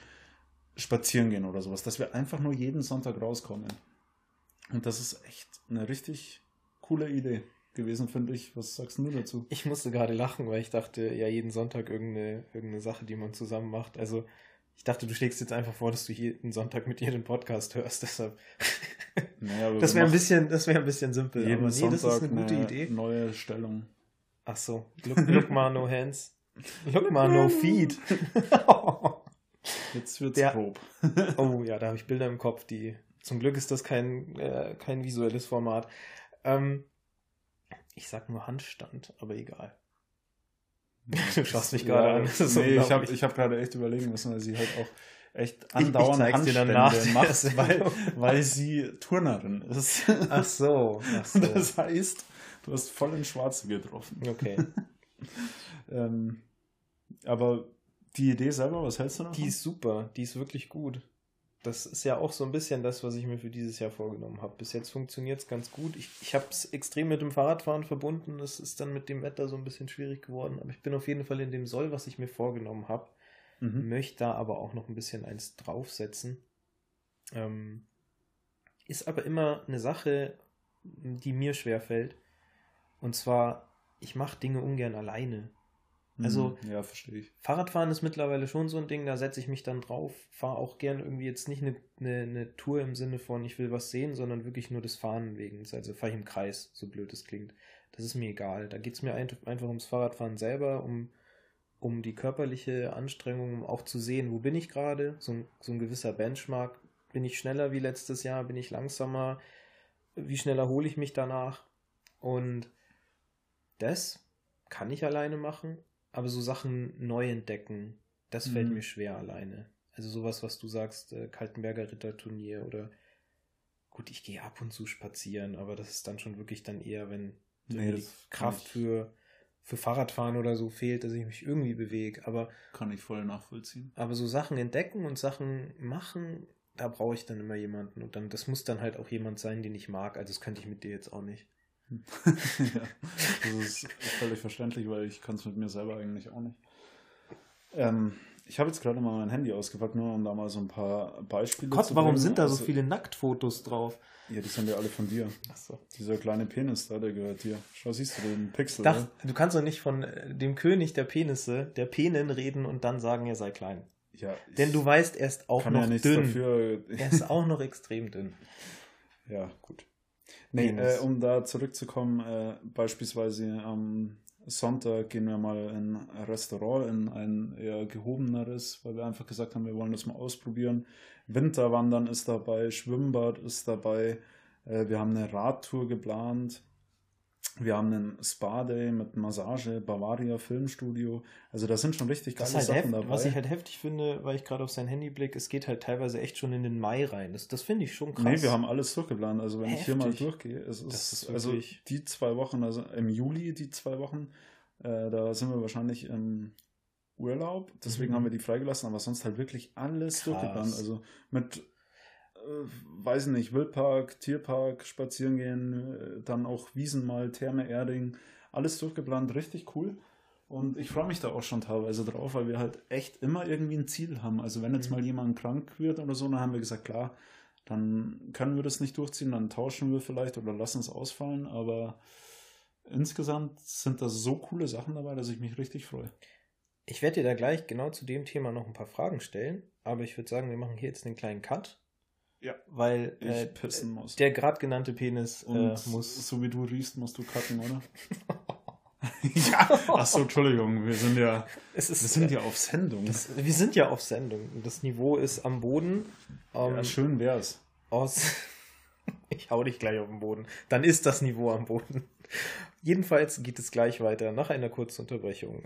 B: spazieren gehen oder sowas, dass wir einfach nur jeden Sonntag rauskommen. Und das ist echt eine richtig coole Idee gewesen, finde ich. Was sagst du dazu?
A: Ich musste gerade lachen, weil ich dachte, ja, jeden Sonntag irgendeine, irgendeine Sache, die man zusammen macht. Also, ich dachte, du schlägst jetzt einfach vor, dass du jeden Sonntag mit dir den Podcast hörst, deshalb. Naja, das wäre ein bisschen, das wäre ein bisschen simpel.
B: Jeden aber nee, Sonntag das ist eine gute eine Idee. Neue Stellung.
A: Ach so. Look, look mal, no hands. Look mal, no feet.
B: Jetzt wird's Der, grob.
A: oh ja, da habe ich Bilder im Kopf, die. Zum Glück ist das kein, äh, kein visuelles Format. Ähm, ich sag nur Handstand, aber egal.
B: Du schaust mich gerade ja, an. nee, ich habe ich hab gerade echt überlegen müssen, weil sie halt auch echt andauernd ich, ich Handstände macht, weil, weil sie Turnerin ist.
A: Ach so, ach so.
B: Das heißt, du hast voll in Schwarze getroffen.
A: Okay.
B: ähm, aber die Idee selber, was hältst du
A: davon? Die ist super, die ist wirklich gut. Das ist ja auch so ein bisschen das, was ich mir für dieses Jahr vorgenommen habe. Bis jetzt funktioniert es ganz gut. Ich, ich habe es extrem mit dem Fahrradfahren verbunden. Es ist dann mit dem Wetter so ein bisschen schwierig geworden. Aber ich bin auf jeden Fall in dem Soll, was ich mir vorgenommen habe. Mhm. Möchte da aber auch noch ein bisschen eins draufsetzen. Ähm, ist aber immer eine Sache, die mir schwer fällt. Und zwar, ich mache Dinge ungern alleine. Also,
B: Hm, ja, verstehe ich.
A: Fahrradfahren ist mittlerweile schon so ein Ding, da setze ich mich dann drauf, fahre auch gern irgendwie jetzt nicht eine, eine, eine Tour im Sinne von, ich will was sehen, sondern wirklich nur des Fahren wegen. Also fahre ich im Kreis, so blöd es klingt. Das ist mir egal. Da geht es mir ein, einfach ums Fahrradfahren selber, um, um die körperliche Anstrengung, um auch zu sehen, wo bin ich gerade, so, ein- so ein gewisser Benchmark. Bin ich schneller wie letztes Jahr, bin ich langsamer, wie schnell erhole ich mich danach? Und das kann ich alleine machen, aber so Sachen neu entdecken, das fällt
B: Mhm.
A: mir schwer alleine. Also sowas, was du sagst, äh, Kaltenberger Ritterturnier oder gut, ich gehe ab und zu spazieren, aber das ist dann schon wirklich dann eher, wenn
B: Nee,
A: die Kraft für, für Fahrradfahren oder so fehlt, dass ich mich irgendwie bewege. Aber,
B: Kann ich voll nachvollziehen.
A: aber so Sachen entdecken und Sachen machen, da brauche ich dann immer jemanden. Und dann, das muss dann halt auch jemand sein, den ich mag. Also das könnte ich mit dir jetzt auch nicht.
B: ja, das ist völlig verständlich, weil ich kann es mit mir selber eigentlich auch nicht. Ähm, ich habe jetzt gerade mal mein Handy ausgepackt, nur um da mal so ein paar Beispiele
A: Gott,
B: zu
A: warum
B: bringen.
A: sind da so
B: Also-
A: viele Nacktfotos drauf?
B: Ja, die sind ja alle von dir.
A: Achso.
B: Dieser kleine Penis da, der gehört dir. Schau, siehst du den Pixel?
A: Dach,
B: oder?
A: du kannst doch nicht von äh, dem König der Penisse, der Penen reden und dann sagen, er sei klein.
B: Ja,
A: Denn du weißt, er ist auch noch
B: ja
A: dünn.
B: dafür.
A: Er ist auch noch extrem dünn.
B: Ja, gut. Nee, äh, um da zurückzukommen, äh, beispielsweise am Sonntag gehen wir mal in ein Restaurant, in ein eher gehobeneres, weil wir einfach gesagt haben, wir wollen das mal ausprobieren. Winterwandern ist dabei, Schwimmbad ist dabei, äh, wir haben eine Radtour geplant, wir haben einen Spa-Day mit Massage, Bavaria Filmstudio. Also da sind schon richtig geile
A: halt
B: Sachen dabei.
A: was ich halt heftig finde, weil ich gerade auf sein Handy blicke, es geht halt teilweise echt schon in den Mai rein. Das, das finde ich schon krass.
B: Nee, wir haben alles durchgeplant. Also wenn ich hier mal
A: Heftig.
B: durchgehe, es ist,
A: ist
B: also die zwei Wochen, also im Juli die zwei Wochen, äh, da sind wir wahrscheinlich im Urlaub. Deswegen
A: Mhm.
B: haben wir die freigelassen, aber sonst halt wirklich alles
A: Krass.
B: durchgeplant. Also mit, weiß nicht, Wildpark, Tierpark, spazieren gehen, äh, dann auch Wiesen mal, Therme Erding, alles durchgeplant, richtig cool. Und ich freue mich da auch schon teilweise drauf, weil wir halt echt immer irgendwie ein Ziel haben. Also wenn jetzt
A: Mhm.
B: mal jemand krank wird oder so, dann haben wir gesagt, klar, dann können wir das nicht durchziehen, dann tauschen wir vielleicht oder lassen es ausfallen, aber insgesamt sind da so coole Sachen dabei, dass ich mich richtig freue.
A: Ich werde dir da gleich genau zu dem Thema noch ein paar Fragen stellen, aber ich würde sagen, wir machen hier jetzt einen kleinen Cut.
B: Ja.
A: Weil äh, der gerade genannte Penis äh, muss.
B: so wie du riechst, musst du cutten, oder? ja. Achso, Entschuldigung, wir sind ja,
A: Es
B: wir
A: ist,
B: sind ja auf Sendung.
A: das, wir sind ja auf Sendung. Das Niveau ist am Boden. Ähm,
B: ja, schön wär's.
A: aus. ich hau dich gleich auf den Boden. Dann ist das Niveau am Boden. Jedenfalls geht es gleich weiter nach einer kurzen Unterbrechung.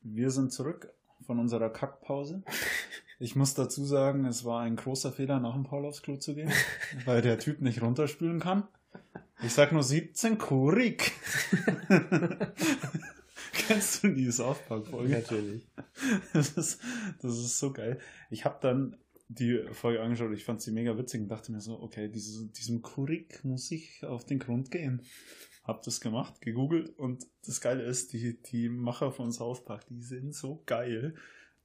B: Wir sind zurück von unserer Kackpause. Ich muss dazu sagen, es war ein großer Fehler, nach dem Paul aufs Klo zu gehen, weil der Typ nicht runterspülen kann. Ich sag nur 17 Kurik. Kennst du die South-Park-Folge?
A: Natürlich.
B: Das ist, das ist so geil. Ich habe dann die Folge angeschaut, ich fand sie mega witzig und dachte mir so, okay, diese, diesem Kurik muss ich auf den Grund gehen. Hab das gemacht, gegoogelt und das Geile ist, die, die Macher von South Park, die sind so geil.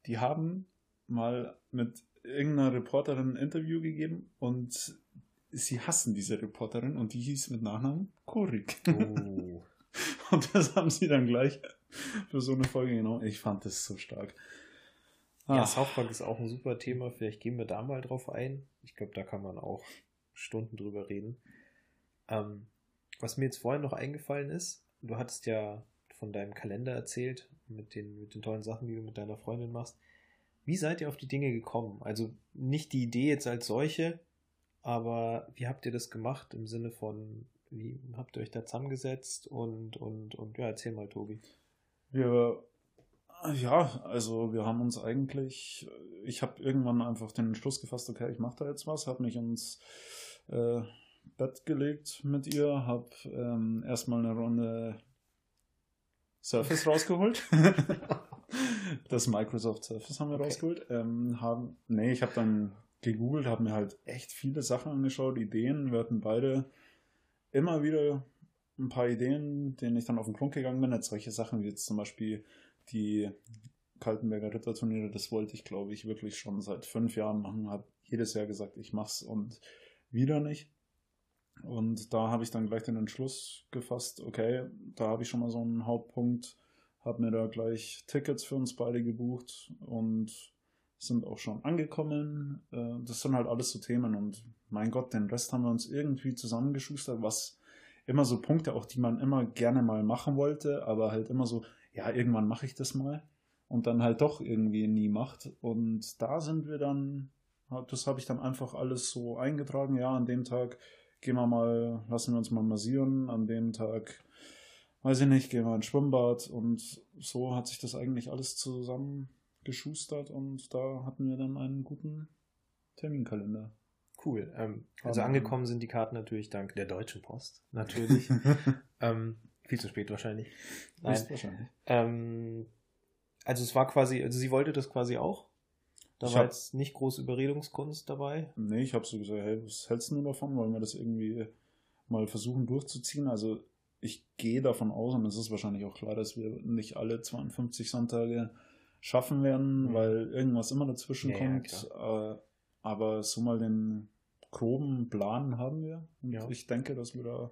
B: Die haben mal mit irgendeiner Reporterin ein Interview gegeben und sie hassen diese Reporterin und die hieß mit Nachnamen Kurik.
A: Oh.
B: Und das haben sie dann gleich für so eine Folge genommen. Ich fand das so stark.
A: Ja,
B: Ah.
A: South Park ist auch ein super Thema. Vielleicht gehen wir da mal drauf ein. Ich glaube, da kann man auch Stunden drüber reden. Ähm, was mir jetzt vorhin noch eingefallen ist, du hattest ja von deinem Kalender erzählt, mit den, mit den tollen Sachen, die du mit deiner Freundin machst. Wie seid ihr auf die Dinge gekommen? Also nicht die Idee jetzt als solche, aber wie habt ihr das gemacht im Sinne von, wie habt ihr euch da zusammengesetzt und, und, und ja, erzähl mal, Tobi.
B: Wir, ja, also wir haben uns eigentlich, ich habe irgendwann einfach den Entschluss gefasst, okay, ich mache da jetzt was, habe mich ins äh, Bett gelegt mit ihr, habe ähm, erstmal eine Runde Surface rausgeholt. das Microsoft Surface haben wir
A: Okay.
B: rausgeholt. Ähm, haben, nee, ich habe dann gegoogelt, habe mir halt echt viele Sachen angeschaut, Ideen. Wir hatten beide immer wieder ein paar Ideen, denen ich dann auf den Grund gegangen bin. Jetzt solche Sachen wie jetzt zum Beispiel die Kaltenberger Ritterturniere, das wollte ich, glaube ich, wirklich schon seit fünf Jahren machen. Habe jedes Jahr gesagt, ich mach's und wieder nicht. Und da habe ich dann gleich den Entschluss gefasst, okay, da habe ich schon mal so einen Hauptpunkt, habe mir da gleich Tickets für uns beide gebucht und sind auch schon angekommen. Äh, das sind halt alles so Themen und mein Gott, den Rest haben wir uns irgendwie zusammengeschustert, was immer so Punkte, auch die man immer gerne mal machen wollte, aber halt immer so, ja, irgendwann mache ich das mal und dann halt doch irgendwie nie macht. Und da sind wir dann, das habe ich dann einfach alles so eingetragen, ja, an dem Tag gehen wir mal, lassen wir uns mal massieren, an dem Tag, weiß ich nicht, gehen wir ins Schwimmbad und so hat sich das eigentlich alles zusammengeschustert und da hatten wir dann einen guten Terminkalender.
A: Cool. Ähm, also angekommen sind die Karten natürlich dank der Deutschen Post, natürlich. ähm, viel zu spät wahrscheinlich. Nein. wahrscheinlich. Ähm, also es war quasi, also sie wollte das quasi auch. Da ich war hab, jetzt nicht groß Überredungskunst dabei.
B: Nee, ich habe so gesagt, hey, was hältst du davon? Wollen wir das irgendwie mal versuchen durchzuziehen? Also ich gehe davon aus, und es ist wahrscheinlich auch klar, dass wir nicht alle 52 Sonntage schaffen werden, mhm. weil irgendwas immer dazwischen ja, kommt. Ja, äh, aber so mal den groben Plan haben wir. Und ja. ich denke, dass wir da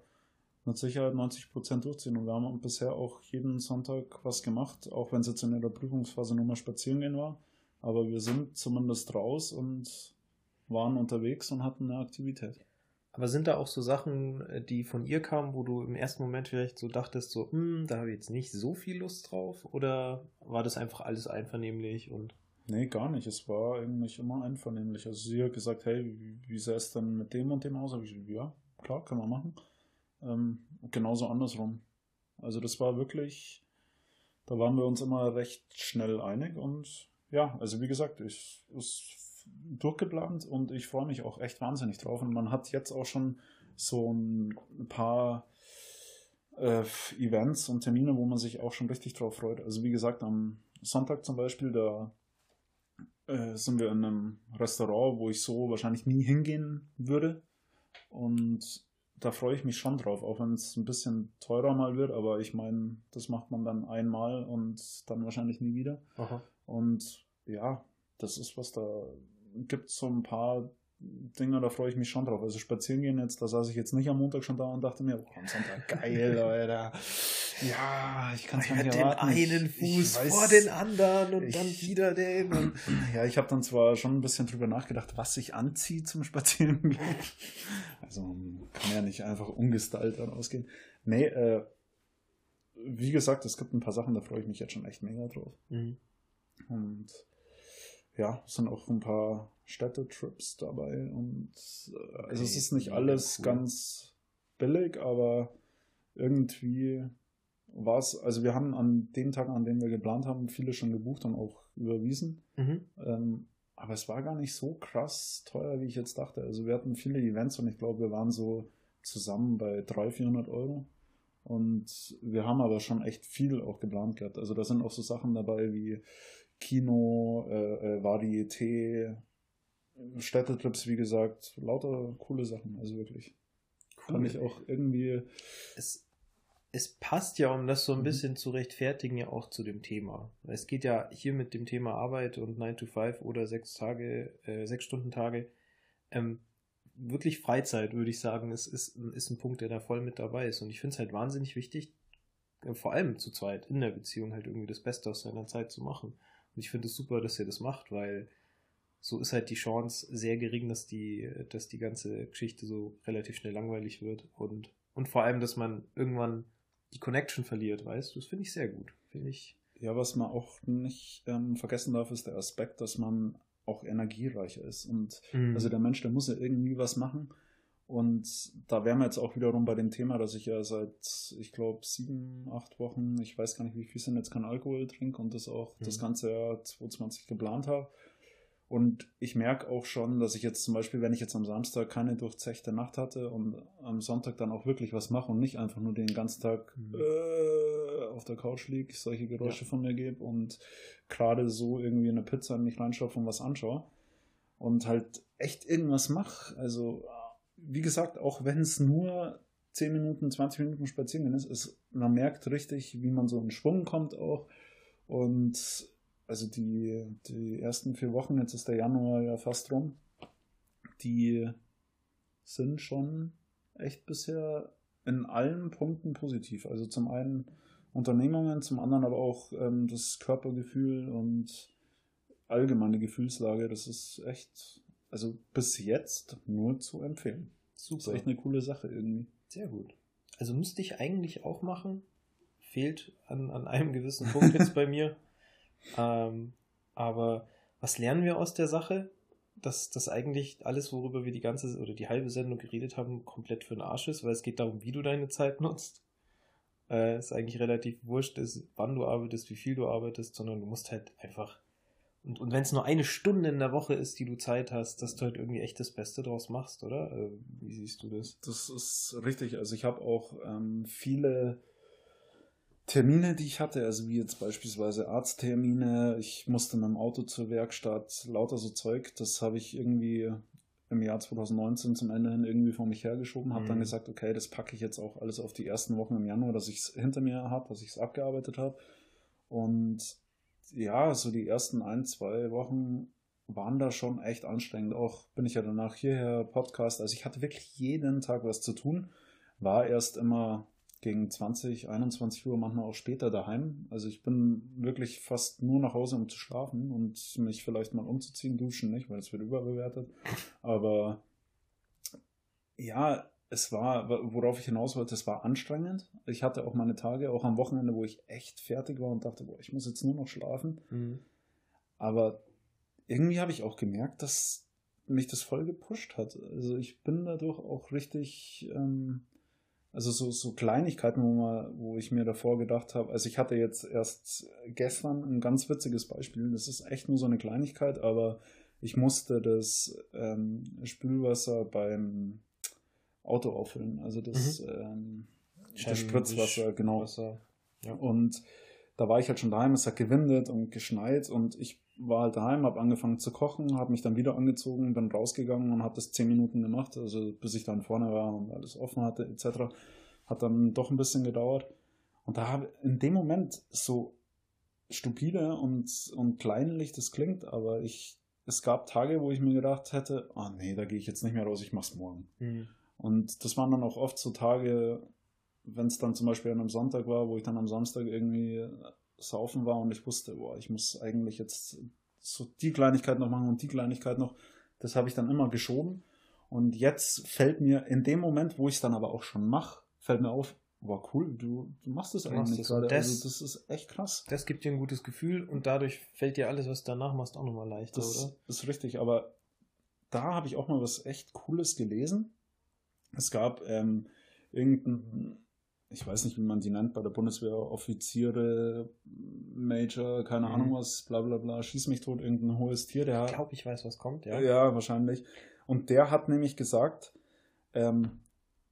B: mit Sicherheit 90 Prozent durchziehen. Und wir haben bisher auch jeden Sonntag was gemacht, auch wenn es jetzt in der Prüfungsphase nur mal spazieren gehen war. Aber wir sind zumindest raus und waren unterwegs und hatten eine Aktivität.
A: Aber sind da auch so Sachen, äh, die von ihr kamen, wo du im ersten Moment vielleicht so dachtest, so, hm, da habe ich jetzt nicht so viel Lust drauf? Oder war das einfach alles einvernehmlich und.
B: Nee, gar nicht. Es war eigentlich immer einvernehmlich. Also sie hat gesagt, hey, wie, sähe es denn mit dem und dem aus? Hab ich gesagt, ja, klar, können wir machen. Ähm, genauso andersrum. Also das war wirklich, da waren wir uns immer recht schnell einig und ja, also wie gesagt, ich ist durchgeplant und ich freue mich auch echt wahnsinnig drauf. Und man hat jetzt auch schon so ein paar äh, Events und Termine, wo man sich auch schon richtig drauf freut. Also wie gesagt, am Sonntag zum Beispiel, da äh, sind wir in einem Restaurant, wo ich so wahrscheinlich nie hingehen würde. Und da freue ich mich schon drauf, auch wenn es ein bisschen teurer mal wird, aber ich meine, das macht man dann einmal und dann wahrscheinlich nie wieder. Aha. Und ja, das ist was da gibt so ein paar Dinge, da freue ich mich schon drauf. Also spazieren gehen jetzt, da saß ich jetzt nicht am Montag schon da und dachte mir, oh, am Sonntag, geil, Leute. Ja, ich kann es nicht
A: den erwarten. einen Fuß weiß, vor den anderen und ich, dann wieder den. Und
B: ja, ich habe dann zwar schon ein bisschen drüber nachgedacht, was sich anzieht zum Spazierengehen. Also kann ja nicht einfach ungestylt dann ausgehen. Nee, äh, wie gesagt, es gibt ein paar Sachen, da freue ich mich jetzt schon echt mega drauf. Mhm. Und ja, es sind auch ein paar Städtetrips dabei und äh, also es ist nicht alles cool. ganz billig, aber irgendwie war es, also wir haben an den Tagen, an denen wir geplant haben, viele schon gebucht und auch überwiesen. Mhm. Ähm, aber es war gar nicht so krass teuer, wie ich jetzt dachte. Also wir hatten viele Events und ich glaube, wir waren so zusammen bei 300, 400 Euro. Und wir haben aber schon echt viel auch geplant gehabt. Also da sind auch so Sachen dabei wie Kino, äh, äh, Varieté, Städtetrips, wie gesagt, lauter coole Sachen, also wirklich. Cool. Kann ich auch irgendwie.
A: Es, es passt ja, um das so ein mhm. bisschen zu rechtfertigen, ja auch zu dem Thema. Es geht ja hier mit dem Thema Arbeit und 9 to 5 oder sechs Tage, äh, sechs Stunden Tage. Ähm, wirklich Freizeit, würde ich sagen, ist, ist, ist ein Punkt, der da voll mit dabei ist. Und ich finde es halt wahnsinnig wichtig, äh, vor allem zu zweit in der Beziehung halt irgendwie das Beste aus seiner Zeit zu machen. Und ich finde es super, dass ihr das macht, weil so ist halt die Chance sehr gering, dass die, dass die ganze Geschichte so relativ schnell langweilig wird und, und vor allem, dass man irgendwann die Connection verliert, weißt du, das finde ich sehr gut. Finde ich.
B: Ja, was man auch nicht ähm, vergessen darf, ist der Aspekt, dass man auch energiereicher ist. Und mhm. also der Mensch, der muss ja irgendwie was machen. Und da wären wir jetzt auch wiederum bei dem Thema, dass ich ja seit, ich glaube, sieben, acht Wochen, ich weiß gar nicht, wie viel sind jetzt kein Alkohol trinke und das auch mhm. das ganze Jahr 2020 geplant habe. Und ich merke auch schon, dass ich jetzt zum Beispiel, wenn ich jetzt am Samstag keine durchzechte Nacht hatte und am Sonntag dann auch wirklich was mache und nicht einfach nur den ganzen Tag mhm. äh, auf der Couch liege, solche Geräusche ja. von mir gebe und gerade so irgendwie eine Pizza in mich reinstopfe und was anschaue und halt echt irgendwas mache. Also wie gesagt, auch wenn es nur 10 Minuten, 20 Minuten spazieren ist, ist, man merkt richtig, wie man so in Schwung kommt auch. Und also die, die ersten vier Wochen, jetzt ist der Januar ja fast rum, die sind schon echt bisher in allen Punkten positiv. Also zum einen Unternehmungen, zum anderen aber auch ähm, das Körpergefühl und allgemeine Gefühlslage. Das ist echt, also bis jetzt nur zu empfehlen. Super. Das ist echt eine coole Sache irgendwie.
A: Sehr gut. Also müsste ich eigentlich auch machen. Fehlt an, an einem gewissen Punkt jetzt bei mir. Ähm, aber was lernen wir aus der Sache? Dass das eigentlich alles, worüber wir die ganze oder die halbe Sendung geredet haben, komplett für den Arsch ist, weil es geht darum, wie du deine Zeit nutzt. Äh, ist eigentlich relativ wurscht, ist, wann du arbeitest, wie viel du arbeitest, sondern du musst halt einfach. Und, und wenn es nur eine Stunde in der Woche ist, die du Zeit hast, dass du halt irgendwie echt das Beste draus machst, oder? Äh, wie siehst du das?
B: Das ist richtig. Also ich habe auch ähm, viele Termine, die ich hatte, also wie jetzt beispielsweise Arzttermine, ich musste mit dem Auto zur Werkstatt, lauter so Zeug, das habe ich irgendwie im Jahr 2019 zum Ende hin irgendwie vor mich hergeschoben, habe mhm. dann gesagt, okay, das packe ich jetzt auch alles auf die ersten Wochen im Januar, dass ich es hinter mir habe, dass ich es abgearbeitet habe. Und ja, so die ersten ein, zwei Wochen waren da schon echt anstrengend. Auch bin ich ja danach hierher Podcast, also ich hatte wirklich jeden Tag was zu tun, war erst immer gegen 20, 21 Uhr, manchmal auch später daheim. Also ich bin wirklich fast nur nach Hause, um zu schlafen und mich vielleicht mal umzuziehen, duschen nicht, weil es wird überbewertet. Aber ja, es war, worauf ich hinaus wollte, es war anstrengend. Ich hatte auch meine Tage, auch am Wochenende, wo ich echt fertig war und dachte, boah, ich muss jetzt nur noch schlafen. Mhm. Aber irgendwie habe ich auch gemerkt, dass mich das voll gepusht hat. Also ich bin dadurch auch richtig ähm, also so, so Kleinigkeiten, wo, man, wo ich mir davor gedacht habe, also ich hatte jetzt erst gestern ein ganz witziges Beispiel, das ist echt nur so eine Kleinigkeit, aber ich musste das ähm, Spülwasser beim Auto auffüllen, also das, mhm. ähm, das Spritzwasser, genau. Wasser. Ja. Und da war ich halt schon daheim, es hat gewindet und geschneit und ich war halt daheim, habe angefangen zu kochen, habe mich dann wieder angezogen, bin rausgegangen und habe das zehn Minuten gemacht, also bis ich dann vorne war und alles offen hatte etc. Hat dann doch ein bisschen gedauert. Und da habe in dem Moment so stupide und, und kleinlich das klingt, aber ich, es gab Tage, wo ich mir gedacht hätte, ah oh nee, da gehe ich jetzt nicht mehr raus, ich mach's morgen. Mhm. Und das waren dann auch oft so Tage, wenn es dann zum Beispiel an einem Sonntag war, wo ich dann am Samstag irgendwie saufen war und ich wusste, boah, ich muss eigentlich jetzt so die Kleinigkeit noch machen und die Kleinigkeit noch. Das habe ich dann immer geschoben. Und jetzt fällt mir in dem Moment, wo ich es dann aber auch schon mache, fällt mir auf, war cool, du, du machst es eigentlich das gerade.
A: Das, also das ist echt krass. Das gibt dir ein gutes Gefühl und dadurch fällt dir alles, was du danach machst, auch nochmal leichter,
B: das
A: oder?
B: ist richtig, aber da habe ich auch mal was echt Cooles gelesen. Es gab ähm, irgendein ich weiß nicht, wie man die nennt bei der Bundeswehr, Offiziere, Major, keine mhm. Ahnung was, bla bla bla, schieß mich tot, irgendein hohes Tier. Der
A: ich glaube, ich weiß, was kommt, ja.
B: Ja, wahrscheinlich. Und der hat nämlich gesagt, ähm,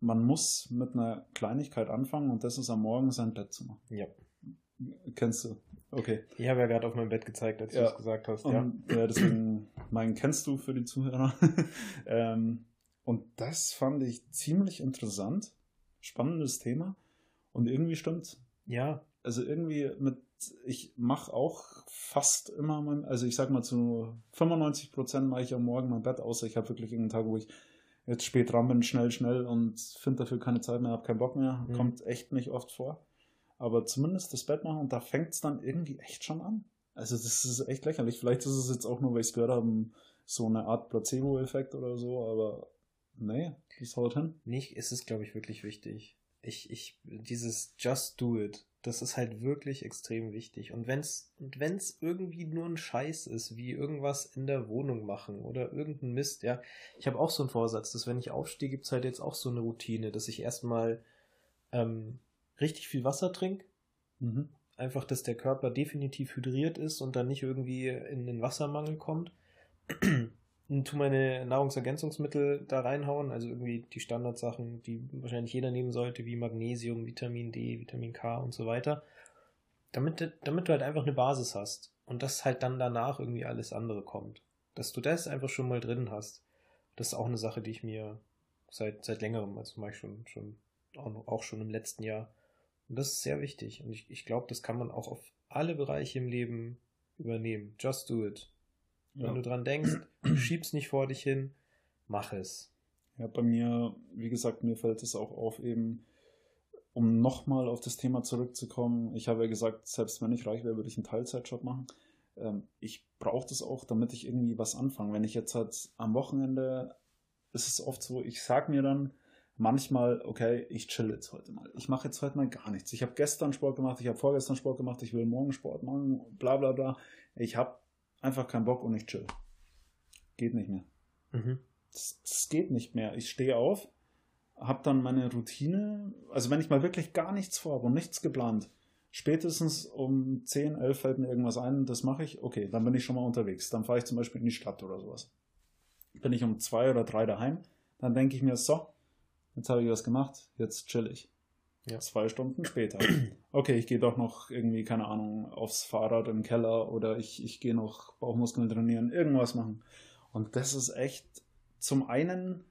B: man muss mit einer Kleinigkeit anfangen und das ist am Morgen sein Bett zu machen. Ja. Kennst du? Okay.
A: Ich habe ja gerade auf mein Bett gezeigt, als ja. du es gesagt hast.
B: Und, ja. ja, deswegen, meinen kennst du für die Zuhörer. ähm, und das fand ich ziemlich interessant. Spannendes Thema. Und irgendwie stimmt's. Ja. Also irgendwie mit, ich mache auch fast immer mein, also ich sag mal zu 95 Prozent mache ich am Morgen mein Bett, außer ich habe wirklich irgendeinen Tag, wo ich jetzt spät dran bin, schnell, schnell und finde dafür keine Zeit mehr, habe keinen Bock mehr. Mhm. Kommt echt nicht oft vor. Aber zumindest das Bett machen und da fängt es dann irgendwie echt schon an. Also das ist echt lächerlich. Vielleicht ist es jetzt auch nur, weil ich es gehört habe, so eine Art Placebo-Effekt oder so, aber nee, das haut hin.
A: Nicht, ist es, glaube ich, wirklich wichtig ich, ich, dieses Just Do It, das ist halt wirklich extrem wichtig. Und wenn's, wenn's irgendwie nur ein Scheiß ist, wie irgendwas in der Wohnung machen oder irgendein Mist, ja. Ich habe auch so einen Vorsatz, dass wenn ich aufstehe, gibt's halt jetzt auch so eine Routine, dass ich erstmal ähm, richtig viel Wasser trinke. Mhm. Einfach, dass der Körper definitiv hydriert ist und dann nicht irgendwie in den Wassermangel kommt tu meine Nahrungsergänzungsmittel da reinhauen, also irgendwie die Standardsachen, die wahrscheinlich jeder nehmen sollte, wie Magnesium, Vitamin D, Vitamin K und so weiter, damit, damit du halt einfach eine Basis hast und dass halt dann danach irgendwie alles andere kommt. Dass du das einfach schon mal drin hast. Das ist auch eine Sache, die ich mir seit, seit längerem, also mache ich schon, schon auch, auch schon im letzten Jahr. Und das ist sehr wichtig. Und ich, ich glaube, das kann man auch auf alle Bereiche im Leben übernehmen. Just do it. Wenn ja. du dran denkst, schieb's nicht vor dich hin, mach es.
B: Ja, bei mir, wie gesagt, mir fällt es auch auf, eben, um nochmal auf das Thema zurückzukommen. Ich habe ja gesagt, selbst wenn ich reich wäre, würde ich einen Teilzeitjob machen. Ähm, ich brauche das auch, damit ich irgendwie was anfange. Wenn ich jetzt halt am Wochenende, ist es oft so, ich sage mir dann manchmal, okay, ich chill jetzt heute mal. Ich mache jetzt heute mal gar nichts. Ich habe gestern Sport gemacht, ich habe vorgestern Sport gemacht, ich will morgen Sport machen, bla bla bla. Ich habe einfach keinen Bock und ich chill. Geht nicht mehr. Mhm. Das, das geht nicht mehr. Ich stehe auf, habe dann meine Routine. Also wenn ich mal wirklich gar nichts vorhabe und nichts geplant, spätestens um 10, 11 fällt mir irgendwas ein, das mache ich, okay, dann bin ich schon mal unterwegs. Dann fahre ich zum Beispiel in die Stadt oder sowas. Bin ich um zwei oder drei daheim, dann denke ich mir, so, jetzt habe ich was gemacht, jetzt chill ich. Ja. Zwei Stunden später. Okay, ich gehe doch noch irgendwie, keine Ahnung, aufs Fahrrad im Keller oder ich, ich gehe noch Bauchmuskeln trainieren, irgendwas machen. Und das ist echt zum einen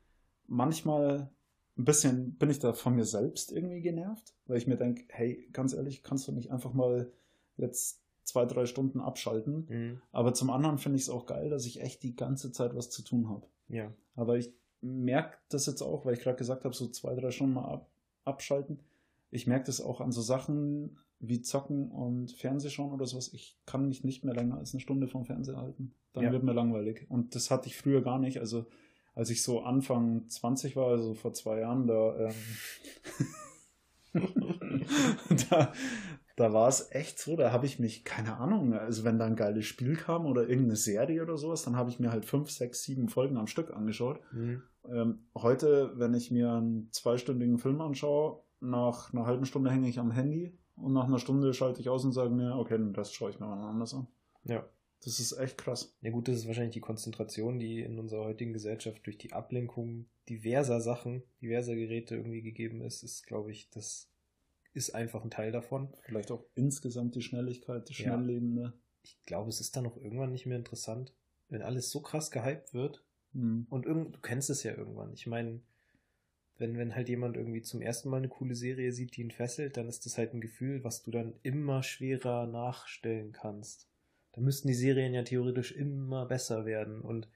B: manchmal ein bisschen bin ich da von mir selbst irgendwie genervt, weil ich mir denke, hey, ganz ehrlich, kannst du nicht einfach mal jetzt zwei, drei Stunden abschalten. Mhm. Aber zum anderen finde ich es auch geil, dass ich echt die ganze Zeit was zu tun habe. Ja. Aber ich merke das jetzt auch, weil ich gerade gesagt habe, so zwei, drei Stunden mal ab, abschalten. Ich merke das auch an so Sachen wie Zocken und Fernsehschauen oder sowas. Ich kann mich nicht mehr länger als eine Stunde vom Fernseher halten. Dann ja. wird mir langweilig. Und das hatte ich früher gar nicht. Also als ich so Anfang 20 war, also vor zwei Jahren, da, ähm, da, da war es echt so, da habe ich mich, keine Ahnung, also wenn da ein geiles Spiel kam oder irgendeine Serie oder sowas, dann habe ich mir halt fünf, sechs, sieben Folgen am Stück angeschaut. Mhm. Ähm, heute, wenn ich mir einen zweistündigen Film anschaue, nach einer halben Stunde hänge ich am Handy und nach einer Stunde schalte ich aus und sage mir, okay, das schaue ich mir mal anders an. Ja. Das ist echt krass.
A: Ja gut, das ist wahrscheinlich die Konzentration, die in unserer heutigen Gesellschaft durch die Ablenkung diverser Sachen, diverser Geräte irgendwie gegeben ist, ist, glaube ich, das ist einfach ein Teil davon.
B: Vielleicht auch insgesamt die Schnelligkeit, das Schnellleben. Ja.
A: Ich glaube, es ist dann auch irgendwann nicht mehr interessant, wenn alles so krass gehypt wird. Mhm. Und irgend, du kennst es ja irgendwann. Ich meine, wenn, wenn halt jemand irgendwie zum ersten Mal eine coole Serie sieht, die ihn fesselt, dann ist das halt ein Gefühl, was du dann immer schwerer nachstellen kannst da müssten die Serien ja theoretisch immer besser werden und,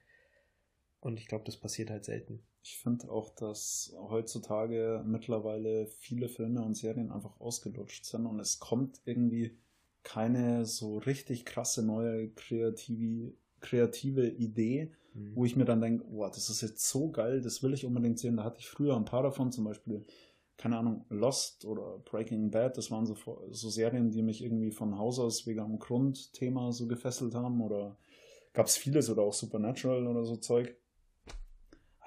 A: und ich glaube, das passiert halt selten.
B: Ich finde auch, dass heutzutage mittlerweile viele Filme und Serien einfach ausgelutscht sind und es kommt irgendwie keine so richtig krasse neue kreative, kreative Idee, mhm. wo ich mir dann denke, wow, das ist jetzt so geil, das will ich unbedingt sehen. Da hatte ich früher ein paar davon, zum Beispiel keine Ahnung, Lost oder Breaking Bad, das waren so, so Serien, die mich irgendwie von Haus aus wegen einem Grundthema so gefesselt haben oder gab es vieles oder auch Supernatural oder so Zeug.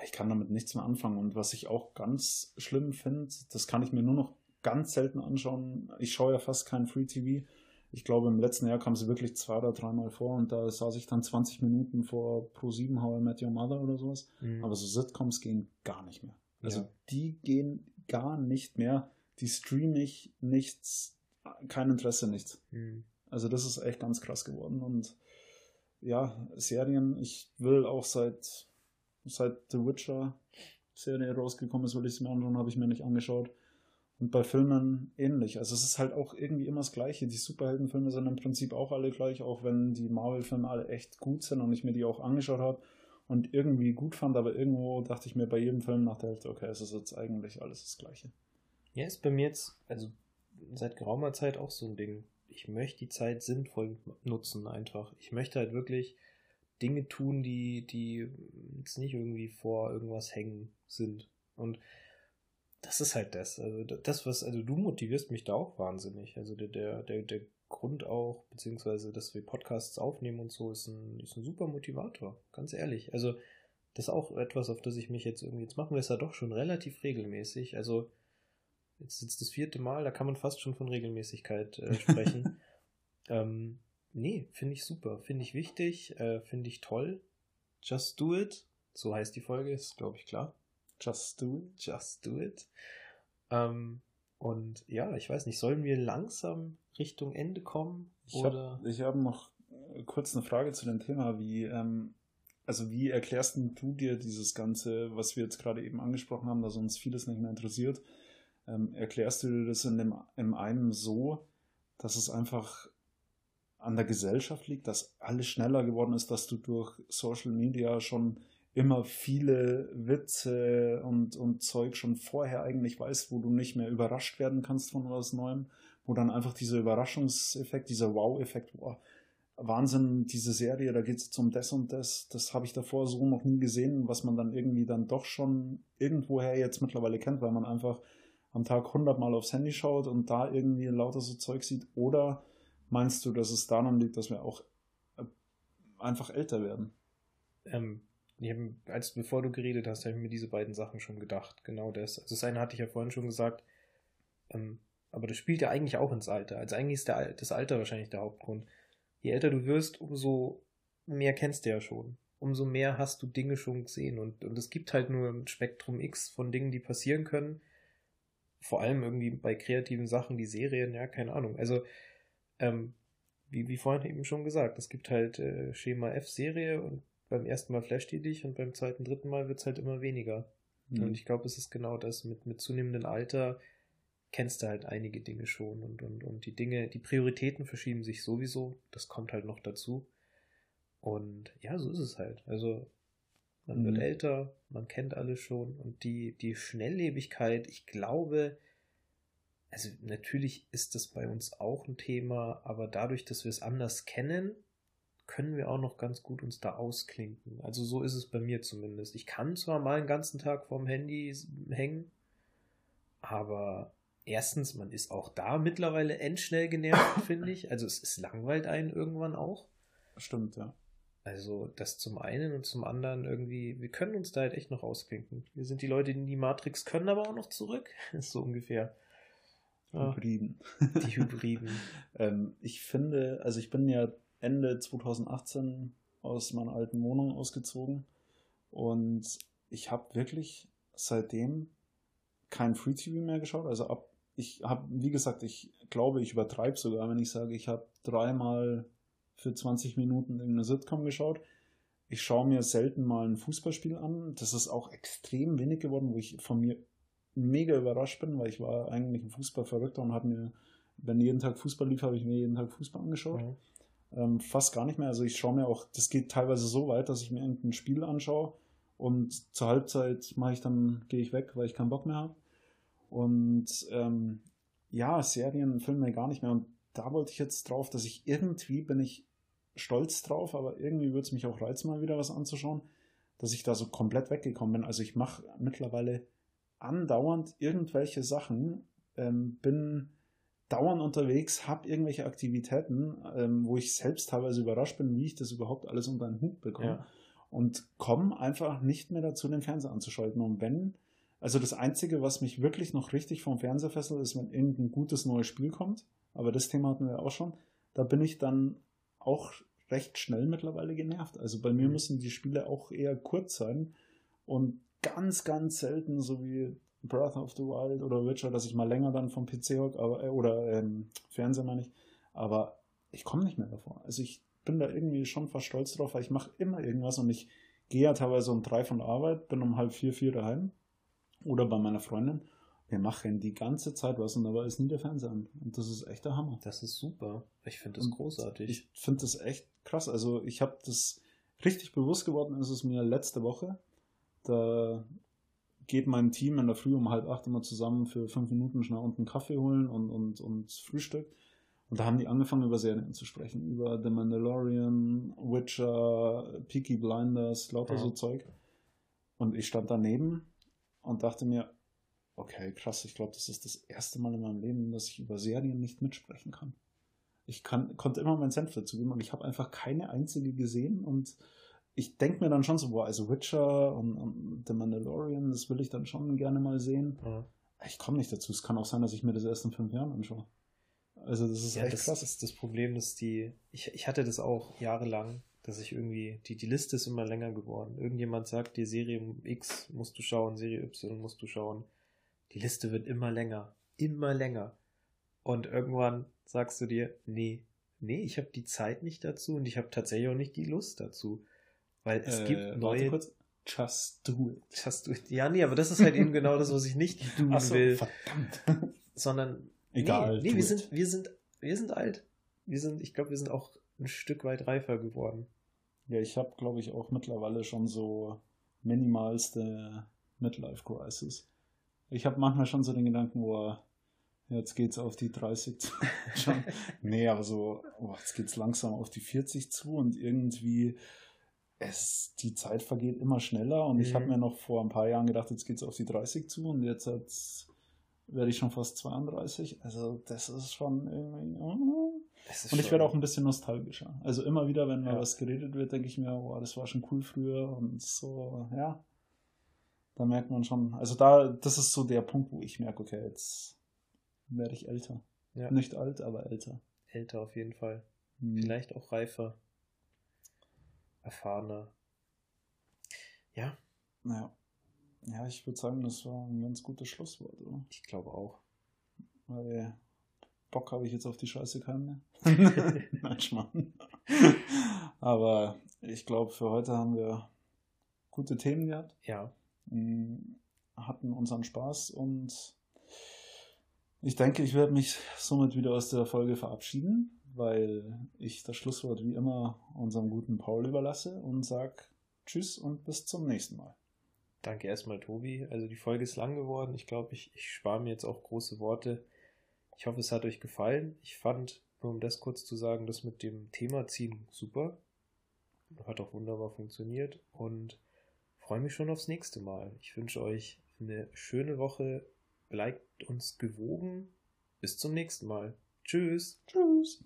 B: Ich kann damit nichts mehr anfangen und was ich auch ganz schlimm finde, das kann ich mir nur noch ganz selten anschauen. Ich schaue ja fast kein Free TV. Ich glaube, im letzten Jahr kam sie wirklich zwei oder dreimal vor und da saß ich dann 20 Minuten vor Pro 7 How I Met Your Mother oder sowas. Mhm. Aber so Sitcoms gehen gar nicht mehr. Also ja. die gehen gar nicht mehr. Die streame ich nichts, kein Interesse, nichts. Mhm. Also das ist echt ganz krass geworden. Und ja, Serien, ich will auch seit, seit The Witcher Serie rausgekommen ist, will ich es mir anschauen, habe ich mir nicht angeschaut. Und bei Filmen ähnlich. Also es ist halt auch irgendwie immer das Gleiche. Die Superheldenfilme sind im Prinzip auch alle gleich, auch wenn die Marvel-Filme alle echt gut sind und ich mir die auch angeschaut habe und irgendwie gut fand, aber irgendwo dachte ich mir bei jedem Film nach der Hälfte, okay, es ist jetzt eigentlich alles das Gleiche.
A: Ja, ist bei mir jetzt, also seit geraumer Zeit auch so ein Ding. Ich möchte die Zeit sinnvoll nutzen einfach. Ich möchte halt wirklich Dinge tun, die, die jetzt nicht irgendwie vor irgendwas hängen sind. Und das ist halt das. Also das, was, also du motivierst mich da auch wahnsinnig. Also der, der, der, der Grund auch, beziehungsweise, dass wir Podcasts aufnehmen und so, ist ein, ist ein super Motivator, ganz ehrlich. Also, das ist auch etwas, auf das ich mich jetzt irgendwie, jetzt machen wir es ja doch schon relativ regelmäßig. Also, jetzt sitzt das vierte Mal, da kann man fast schon von Regelmäßigkeit äh, sprechen. ähm, nee, finde ich super, finde ich wichtig, äh, finde ich toll. Just do it. So heißt die Folge, ist glaube ich klar.
B: Just do it.
A: Just do it. Ähm, und ja, ich weiß nicht, sollen wir langsam Richtung Ende kommen?
B: Ich habe hab noch äh, kurz eine Frage zu dem Thema. Wie, ähm, also wie erklärst du dir dieses Ganze, was wir jetzt gerade eben angesprochen haben, dass uns vieles nicht mehr interessiert? Ähm, erklärst du dir das in dem in einem so, dass es einfach an der Gesellschaft liegt, dass alles schneller geworden ist, dass du durch Social Media schon immer viele Witze und, und Zeug schon vorher eigentlich weißt, wo du nicht mehr überrascht werden kannst von was Neuem, wo dann einfach dieser Überraschungseffekt, dieser Wow-Effekt, wow, Wahnsinn, diese Serie, da geht es um das und das, das habe ich davor so noch nie gesehen, was man dann irgendwie dann doch schon irgendwoher jetzt mittlerweile kennt, weil man einfach am Tag hundertmal aufs Handy schaut und da irgendwie lauter so Zeug sieht? Oder meinst du, dass es daran liegt, dass wir auch äh, einfach älter werden?
A: Ähm, hab, als bevor du geredet hast, habe ich mir diese beiden Sachen schon gedacht. Genau das. Also das eine hatte ich ja vorhin schon gesagt. Ähm, aber das spielt ja eigentlich auch ins Alter. Also eigentlich ist der, das Alter wahrscheinlich der Hauptgrund. Je älter du wirst, umso mehr kennst du ja schon. Umso mehr hast du Dinge schon gesehen. Und, und es gibt halt nur ein Spektrum X von Dingen, die passieren können vor allem irgendwie bei kreativen Sachen, die Serien, ja, keine Ahnung. Also, ähm, wie, wie vorhin eben schon gesagt, es gibt halt äh, Schema F-Serie und beim ersten Mal flasht die dich und beim zweiten, dritten Mal wird es halt immer weniger. Mhm. Und ich glaube, es ist genau das, mit, mit zunehmendem Alter kennst du halt einige Dinge schon und, und, und die Dinge, die Prioritäten verschieben sich sowieso, das kommt halt noch dazu. Und ja, so ist es halt. Also man mhm. wird älter, man kennt alles schon und die, die Schnelllebigkeit, ich glaube, also natürlich ist das bei uns auch ein Thema, aber dadurch, dass wir es anders kennen, können wir auch noch ganz gut uns da ausklinken. Also so ist es bei mir zumindest. Ich kann zwar mal einen ganzen Tag vorm Handy hängen, aber erstens, man ist auch da mittlerweile endschnell genervt, finde ich. Also es, es langweilt einen irgendwann auch.
B: Stimmt, ja.
A: Also das zum einen und zum anderen irgendwie, wir können uns da halt echt noch ausklinken. Wir sind die Leute, die die Matrix können, aber auch noch zurück. so ungefähr.
B: Hybriden.
A: Die Hybriden.
B: ähm, ich finde, also ich bin ja Ende 2018 aus meiner alten Wohnung ausgezogen und ich habe wirklich seitdem kein Free TV mehr geschaut. Also ab, ich habe, wie gesagt, ich glaube, ich übertreibe sogar, wenn ich sage, ich habe dreimal für 20 Minuten irgendeine Sitcom geschaut. Ich schaue mir selten mal ein Fußballspiel an. Das ist auch extrem wenig geworden, wo ich von mir mega überrascht bin, weil ich war eigentlich ein Fußballverrückter und habe mir, wenn jeden Tag Fußball lief, habe ich mir jeden Tag Fußball angeschaut. Mhm. Ähm, fast gar nicht mehr. Also ich schaue mir auch, das geht teilweise so weit, dass ich mir irgendein Spiel anschaue und zur Halbzeit mache ich dann, gehe ich weg, weil ich keinen Bock mehr habe. Und ähm, ja, Serien, Filme gar nicht mehr. Und da wollte ich jetzt drauf, dass ich irgendwie bin ich stolz drauf, aber irgendwie würde es mich auch reizen, mal wieder was anzuschauen, dass ich da so komplett weggekommen bin. Also ich mache mittlerweile andauernd irgendwelche Sachen, ähm, bin dauernd unterwegs, habe irgendwelche Aktivitäten, ähm, wo ich selbst teilweise überrascht bin, wie ich das überhaupt alles unter den Hut bekomme. Ja. Und komme einfach nicht mehr dazu, den Fernseher anzuschalten. Und wenn, also das Einzige, was mich wirklich noch richtig vom Fernseher fesselt, ist, wenn irgendein gutes neues Spiel kommt. Aber das Thema hatten wir auch schon. Da bin ich dann auch recht schnell mittlerweile genervt. Also bei mir mhm. müssen die Spiele auch eher kurz sein und ganz, ganz selten, so wie Breath of the Wild oder Witcher, dass ich mal länger dann vom PC hock, aber, äh, oder ähm, Fernseher meine ich. Aber ich komme nicht mehr davor. Also ich bin da irgendwie schon fast stolz drauf, weil ich mache immer irgendwas und ich gehe ja teilweise um drei von der Arbeit, bin um halb vier, vier daheim oder bei meiner Freundin wir machen die ganze Zeit was und dabei ist nie der Fernseher an. Und das ist echt der Hammer.
A: Das ist super. Ich finde das und großartig.
B: Ich finde das echt krass. Also ich habe das richtig bewusst geworden, ist es mir letzte Woche. Da geht mein Team in der Früh um halb acht immer zusammen für fünf Minuten schnell unten Kaffee holen und, und, und Frühstück. Und da haben die angefangen, über Serien zu sprechen. Über The Mandalorian, Witcher, Peaky Blinders, lauter ja. so Zeug. Und ich stand daneben und dachte mir, Okay, krass. Ich glaube, das ist das erste Mal in meinem Leben, dass ich über Serien nicht mitsprechen kann. Ich kann, konnte immer meinen Senf dazu geben und ich habe einfach keine einzige gesehen und ich denke mir dann schon so, boah, also Witcher und, und, The Mandalorian, das will ich dann schon gerne mal sehen. Mhm. Ich komme nicht dazu. Es kann auch sein, dass ich mir das erst in fünf Jahren anschaue. Also das ist
A: ja, echt das krass. ist das Problem, dass die, ich, ich hatte das auch jahrelang, dass ich irgendwie, die, die Liste ist immer länger geworden. Irgendjemand sagt dir, Serie X musst du schauen, Serie Y musst du schauen die Liste wird immer länger, immer länger. Und irgendwann sagst du dir, nee, nee, ich habe die Zeit nicht dazu und ich habe tatsächlich auch nicht die Lust dazu. Weil es äh, gibt neue. Kurz.
B: Just do it.
A: Just do it. Ja, nee, aber das ist halt eben genau das, was ich nicht tun so, will. Verdammt. Sondern. Egal. Nee, nee wir sind, wir sind, wir sind alt. Wir sind, ich glaube, wir sind auch ein Stück weit reifer geworden.
B: Ja, ich habe, glaube ich, auch mittlerweile schon so minimalste Midlife Crisis. Ich habe manchmal schon so den Gedanken, wo jetzt geht's auf die 30 zu. schon. Nee, aber so, oh, jetzt geht's langsam auf die 40 zu und irgendwie es, die Zeit vergeht immer schneller und mhm. ich habe mir noch vor ein paar Jahren gedacht, jetzt geht's auf die 30 zu und jetzt werde ich schon fast 32. Also das ist schon irgendwie. Oh. Ist und ich werde auch ein bisschen nostalgischer. Also immer wieder, wenn mal ja. was geredet wird, denke ich mir, oh, das war schon cool früher und so, ja. Da merkt man schon, also da, das ist so der Punkt, wo ich merke, okay, jetzt werde ich älter. Ja. Nicht alt, aber älter.
A: Älter auf jeden Fall. Hm. Vielleicht auch reifer. Erfahrener. Ja.
B: Ja. Ja, ich würde sagen, das war ein ganz gutes Schlusswort, oder?
A: Ich glaube auch.
B: Weil Bock habe ich jetzt auf die Scheiße keinen mehr. Nein, Schmarrn. Aber ich glaube, für heute haben wir gute Themen gehabt.
A: Ja.
B: Mm, hatten unseren Spaß und ich denke, ich werde mich somit wieder aus der Folge verabschieden, weil ich das Schlusswort wie immer unserem guten Paul überlasse und sage Tschüss und bis zum nächsten Mal.
A: Danke erstmal, Tobi. Also die Folge ist lang geworden. Ich glaube, ich, ich spare mir jetzt auch große Worte. Ich hoffe, es hat euch gefallen. Ich fand, nur um das kurz zu sagen, das mit dem Thema ziehen super. Hat auch wunderbar funktioniert und freue mich schon aufs nächste Mal. Ich wünsche euch eine schöne Woche. Bleibt uns gewogen. Bis zum nächsten Mal. Tschüss.
B: Tschüss.